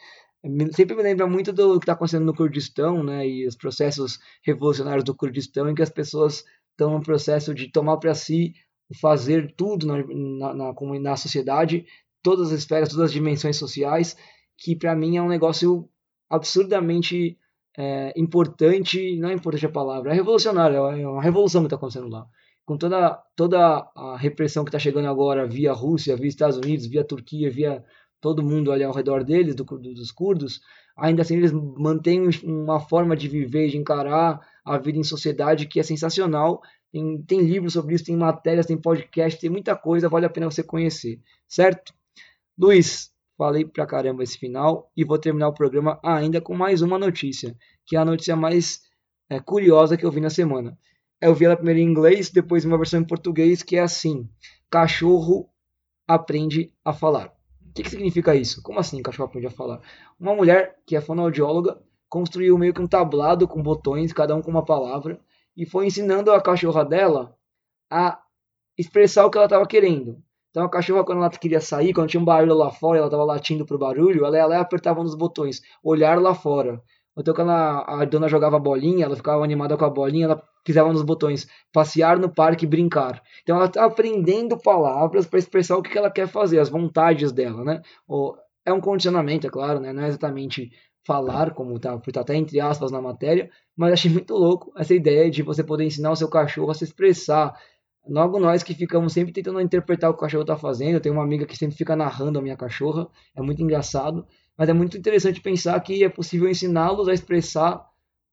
Sempre me lembra muito do que está acontecendo no Kurdistão, né? E os processos revolucionários do Kurdistão, em que as pessoas estão no processo de tomar para si fazer tudo na, na, na, na sociedade, todas as esferas, todas as dimensões sociais, que para mim é um negócio absurdamente é, importante, não é importante a palavra, é revolucionário, é uma revolução que está acontecendo lá com toda, toda a repressão que está chegando agora via Rússia, via Estados Unidos, via Turquia, via todo mundo ali ao redor deles, do, dos curdos, ainda assim eles mantêm uma forma de viver, de encarar a vida em sociedade que é sensacional. Tem, tem livros sobre isso, tem matérias, tem podcast, tem muita coisa, vale a pena você conhecer, certo? Luiz, falei pra caramba esse final e vou terminar o programa ainda com mais uma notícia, que é a notícia mais é, curiosa que eu vi na semana eu vi ela primeiro em inglês, depois uma versão em português que é assim: cachorro aprende a falar. O que, que significa isso? Como assim cachorro aprende a falar? Uma mulher que é fonoaudióloga construiu meio que um tablado com botões, cada um com uma palavra, e foi ensinando a cachorra dela a expressar o que ela estava querendo. Então a cachorra, quando ela queria sair, quando tinha um barulho lá fora, ela estava latindo pro barulho, ela ia lá e apertava nos botões, olhar lá fora. Então quando a, a dona jogava bolinha, ela ficava animada com a bolinha, ela pisava nos botões passear no parque, brincar. Então ela está aprendendo palavras para expressar o que ela quer fazer, as vontades dela, né? Ou, é um condicionamento, é claro, né? Não é exatamente falar, como tá, tá até entre aspas na matéria, mas achei muito louco essa ideia de você poder ensinar o seu cachorro a se expressar. Logo nós que ficamos sempre tentando interpretar o que o cachorro está fazendo, eu tenho uma amiga que sempre fica narrando a minha cachorra, é muito engraçado, mas é muito interessante pensar que é possível ensiná-los a expressar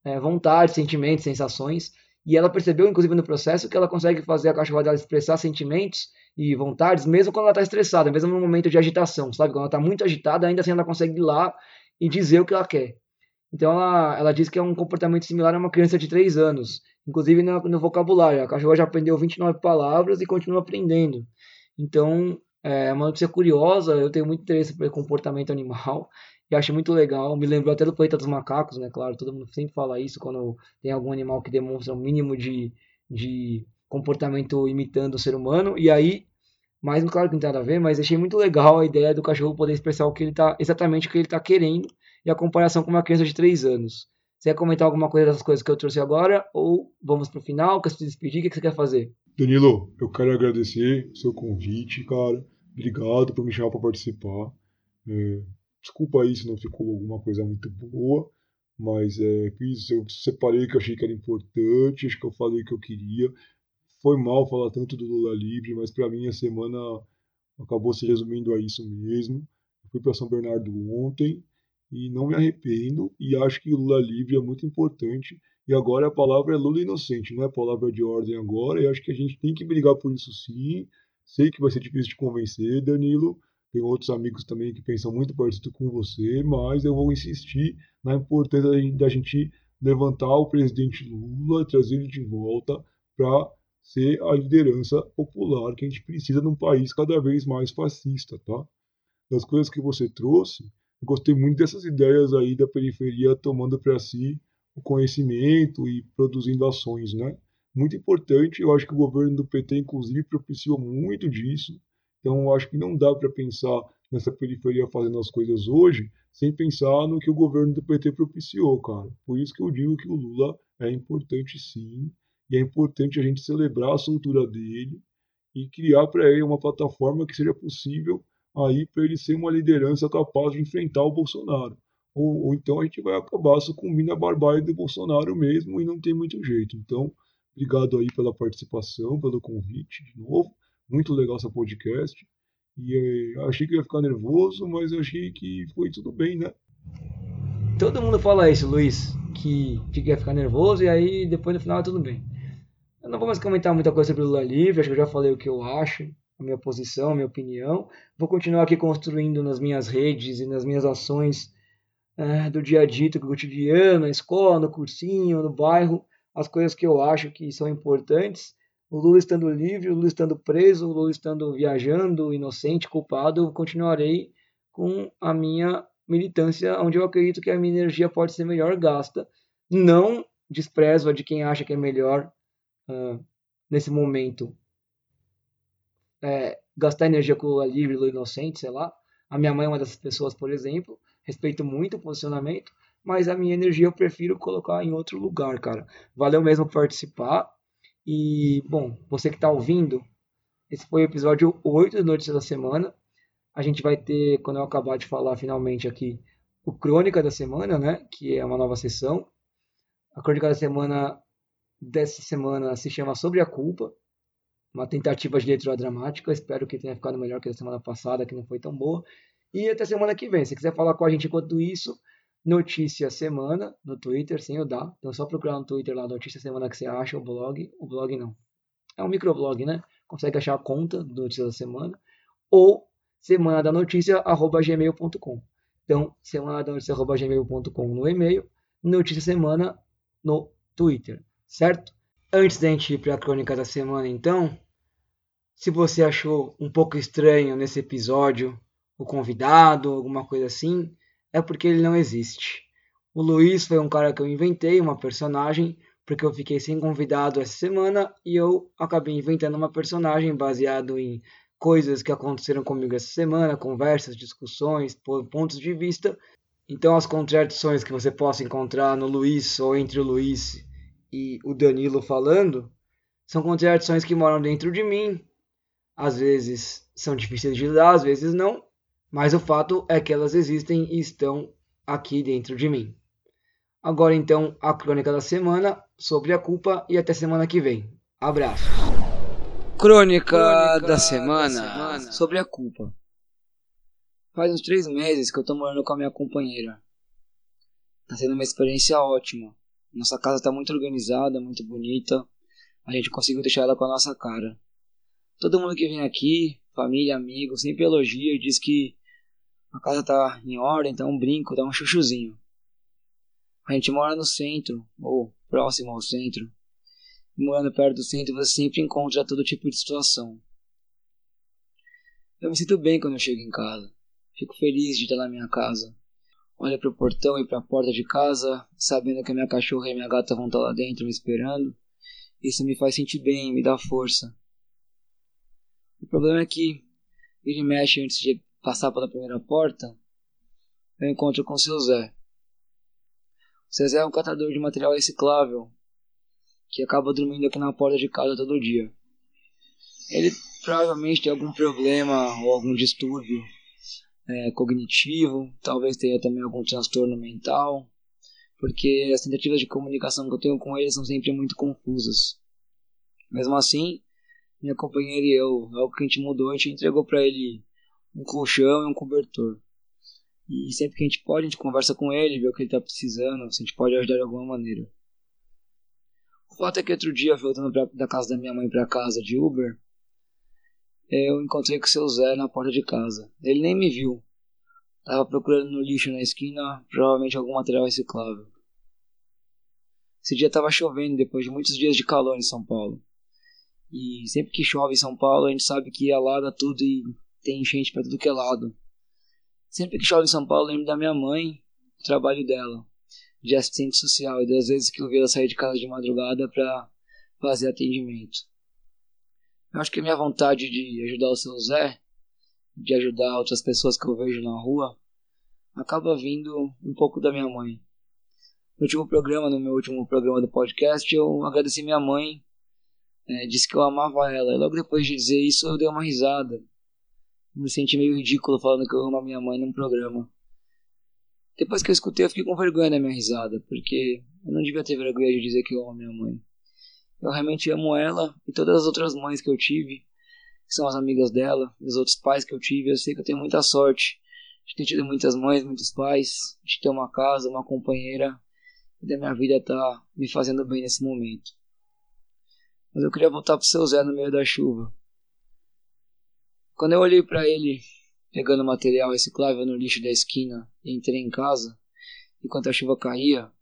é, vontades, sentimentos, sensações, e ela percebeu, inclusive, no processo, que ela consegue fazer a cachorra dela expressar sentimentos e vontades, mesmo quando ela está estressada, mesmo no momento de agitação, sabe? Quando ela está muito agitada, ainda assim ela consegue ir lá e dizer o que ela quer. Então ela, ela diz que é um comportamento similar a uma criança de 3 anos, inclusive no, no vocabulário. A cachorra já aprendeu 29 palavras e continua aprendendo. Então é uma notícia curiosa, eu tenho muito interesse pelo comportamento animal eu acho muito legal. Me lembrou até do Planeta dos Macacos, né? Claro, todo mundo sempre fala isso quando tem algum animal que demonstra um mínimo de, de comportamento imitando o ser humano. E aí, mais claro que não tem nada a ver, mas achei muito legal a ideia do cachorro poder expressar o que ele tá, exatamente o que ele está querendo e a comparação com uma criança de 3 anos. Você quer comentar alguma coisa dessas coisas que eu trouxe agora? Ou vamos para o final? Quer se despedir? O que você quer fazer? Danilo, eu quero agradecer o seu convite, cara. Obrigado por me chamar para participar. É, Desculpa aí se não ficou alguma coisa muito boa, mas é, fiz, eu separei que eu achei que era importante, acho que eu falei o que eu queria. Foi mal falar tanto do Lula livre, mas para mim a semana acabou se resumindo a isso mesmo. Fui para São Bernardo ontem e não me arrependo e acho que Lula livre é muito importante. E agora a palavra é Lula inocente, não é palavra de ordem agora. E acho que a gente tem que brigar por isso sim. Sei que vai ser difícil de convencer, Danilo, tem outros amigos também que pensam muito parecido com você, mas eu vou insistir na importância da gente levantar o presidente Lula, trazer ele de volta para ser a liderança popular que a gente precisa num país cada vez mais fascista, tá? Das coisas que você trouxe, gostei muito dessas ideias aí da periferia tomando para si o conhecimento e produzindo ações, né? Muito importante, eu acho que o governo do PT, inclusive, propiciou muito disso então, eu acho que não dá para pensar nessa periferia fazendo as coisas hoje sem pensar no que o governo do PT propiciou, cara. Por isso que eu digo que o Lula é importante sim, e é importante a gente celebrar a soltura dele e criar para ele uma plataforma que seja possível aí para ele ser uma liderança capaz de enfrentar o Bolsonaro. Ou, ou, então a gente vai acabar sucumbindo à barbárie do Bolsonaro mesmo e não tem muito jeito. Então, obrigado aí pela participação, pelo convite de novo muito legal seu podcast. E eh, achei que ia ficar nervoso, mas achei que foi tudo bem, né? Todo mundo fala isso, Luiz, que fica ficar nervoso e aí depois no final é tudo bem. Eu não vou mais comentar muita coisa sobre o Lula livre, acho que eu já falei o que eu acho. A minha posição, a minha opinião. Vou continuar aqui construindo nas minhas redes e nas minhas ações é, do dia a dia, do cotidiano, na escola, no cursinho, no bairro, as coisas que eu acho que são importantes. O Lula estando livre, o Lula estando preso, o Lula estando viajando, inocente, culpado, eu continuarei com a minha militância, onde eu acredito que a minha energia pode ser melhor gasta. Não desprezo a de quem acha que é melhor uh, nesse momento é, gastar energia com o livre, Lula inocente, sei lá. A minha mãe é uma dessas pessoas, por exemplo. Respeito muito o posicionamento, mas a minha energia eu prefiro colocar em outro lugar, cara. Valeu mesmo participar. E, bom, você que está ouvindo, esse foi o episódio 8 do Notícias da Semana. A gente vai ter, quando eu acabar de falar finalmente aqui, o Crônica da Semana, né? Que é uma nova sessão. A Crônica da Semana dessa semana se chama Sobre a Culpa. Uma tentativa de leitura dramática. Espero que tenha ficado melhor que a semana passada, que não foi tão boa. E até semana que vem. Se quiser falar com a gente enquanto isso, Notícia Semana no Twitter, sem o dá. Então é só procurar no Twitter lá, Notícia Semana que você acha, o blog. O blog não. É um microblog, né? Consegue achar a conta do Notícia da Semana. Ou semana da notícia, arroba gmail.com. Então, semana da notícia, arroba gmail.com no e-mail. Notícia Semana no Twitter, certo? Antes da gente ir para a crônica da semana, então, se você achou um pouco estranho nesse episódio o convidado, alguma coisa assim, é porque ele não existe. O Luiz foi um cara que eu inventei, uma personagem, porque eu fiquei sem convidado essa semana e eu acabei inventando uma personagem baseado em coisas que aconteceram comigo essa semana, conversas, discussões, pontos de vista. Então as contradições que você possa encontrar no Luiz ou entre o Luiz e o Danilo falando são contradições que moram dentro de mim. Às vezes são difíceis de lidar, às vezes não, mas o fato é que elas existem e estão aqui dentro de mim. Agora então a crônica da semana sobre a culpa e até semana que vem. Abraços. Crônica, crônica da, semana da, semana sobre a culpa. Faz uns três meses que eu tô morando com a minha companheira. Tá sendo uma experiência ótima. Nossa casa tá muito organizada, muito bonita. A gente conseguiu deixar ela com a nossa cara. Todo mundo que vem aqui, família, amigo, sempre elogia e diz que a casa tá em ordem, tá um brinco, tá um chuchuzinho. A gente mora no centro, ou próximo ao centro. Morando perto do centro, você sempre encontra todo tipo de situação. Eu me sinto bem quando eu chego em casa. Fico feliz de estar na minha casa. Olho para o portão e para a porta de casa, sabendo que a minha cachorra e a minha gata vão estar lá dentro me esperando. Isso me faz sentir bem, me dá força. O problema é que ele mexe antes de passar pela primeira porta, eu encontro com o seu Zé. O seu Zé é um catador de material reciclável que acaba dormindo aqui na porta de casa todo dia. Ele provavelmente tem algum problema ou algum distúrbio é, cognitivo, talvez tenha também algum transtorno mental, porque as tentativas de comunicação que eu tenho com ele são sempre muito confusas. Mesmo assim, minha companheira e eu, algo que a gente mudou, a gente entregou para ele um colchão e um cobertor. E sempre que a gente pode, a gente conversa com ele, vê o que ele está precisando, se a gente pode ajudar de alguma maneira. O fato é que outro dia, voltando pra, da casa da minha mãe para casa de Uber, eu encontrei com o seu Zé na porta de casa. Ele nem me viu. Tava procurando no lixo na esquina, provavelmente algum material reciclável. Esse dia tava chovendo depois de muitos dias de calor em São Paulo. E sempre que chove em São Paulo, a gente sabe que alaga tudo e tem enchente para tudo que é lado. Sempre que chove em São Paulo, lembro da minha mãe, do trabalho dela, de assistente social, e das vezes que eu vi ela sair de casa de madrugada para fazer atendimento. Eu acho que a minha vontade de ajudar o seu Zé, de ajudar outras pessoas que eu vejo na rua, acaba vindo um pouco da minha mãe. No último programa, no meu último programa do podcast, eu agradeci minha mãe, é, disse que eu amava ela. E logo depois de dizer isso, eu dei uma risada me senti meio ridículo falando que eu amo a minha mãe num programa. Depois que eu escutei, eu fiquei com vergonha da minha risada, porque eu não devia ter vergonha de dizer que eu amo a minha mãe. Eu realmente amo ela e todas as outras mães que eu tive, que são as amigas dela, e os outros pais que eu tive. Eu sei que eu tenho muita sorte de ter tido muitas mães, muitos pais, de ter uma casa, uma companheira, e da minha vida tá me fazendo bem nesse momento. Mas eu queria voltar pro seu Zé no meio da chuva. Quando eu olhei para ele pegando material reciclável no lixo da esquina e entrei em casa, enquanto a chuva caía, a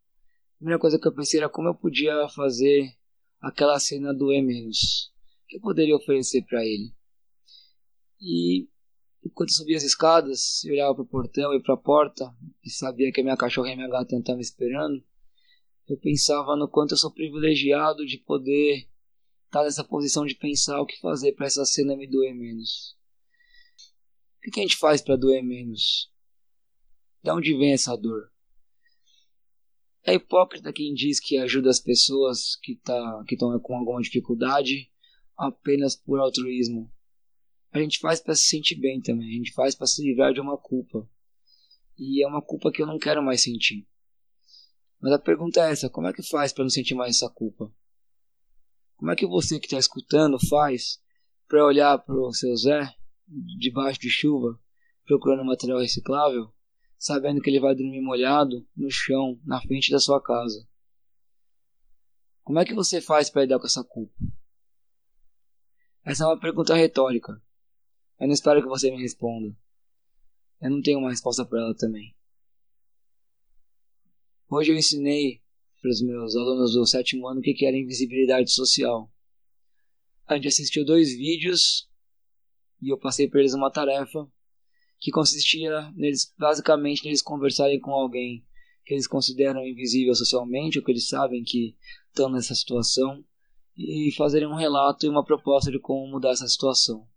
primeira coisa que eu pensei era como eu podia fazer aquela cena doer menos. O que eu poderia oferecer para ele? E enquanto eu subia as escadas, eu olhava para o portão e para a porta e sabia que a minha cachorra e a minha gata estavam esperando, eu pensava no quanto eu sou privilegiado de poder estar nessa posição de pensar o que fazer para essa cena me doer menos. O que a gente faz para doer menos? De onde vem essa dor? É hipócrita quem diz que ajuda as pessoas que tá, estão com alguma dificuldade apenas por altruísmo. A gente faz para se sentir bem também, a gente faz para se livrar de uma culpa. E é uma culpa que eu não quero mais sentir. Mas a pergunta é essa: como é que faz para não sentir mais essa culpa? Como é que você que está escutando faz para olhar para o seu Zé debaixo de chuva, procurando material reciclável, sabendo que ele vai dormir molhado no chão, na frente da sua casa. Como é que você faz para lidar com essa culpa? Essa é uma pergunta retórica. Eu não espero que você me responda. Eu não tenho uma resposta para ela também. Hoje eu ensinei para os meus alunos do sétimo ano o que era invisibilidade social. A gente assistiu dois vídeos e eu passei para eles uma tarefa que consistia neles basicamente neles conversarem com alguém que eles consideram invisível socialmente ou que eles sabem que estão nessa situação e fazerem um relato e uma proposta de como mudar essa situação.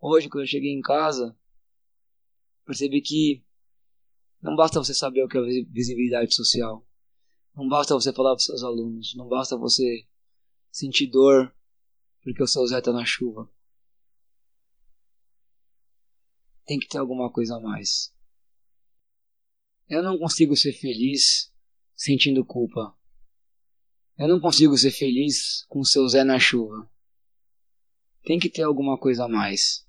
Hoje, quando eu cheguei em casa, percebi que não basta você saber o que é visibilidade social. Não basta você falar para seus alunos. Não basta você sentir dor porque o seu Zé está na chuva tem que ter alguma coisa a mais. Eu não consigo ser feliz sentindo culpa. Eu não consigo ser feliz com seu Zé na chuva. Tem que ter alguma coisa a mais.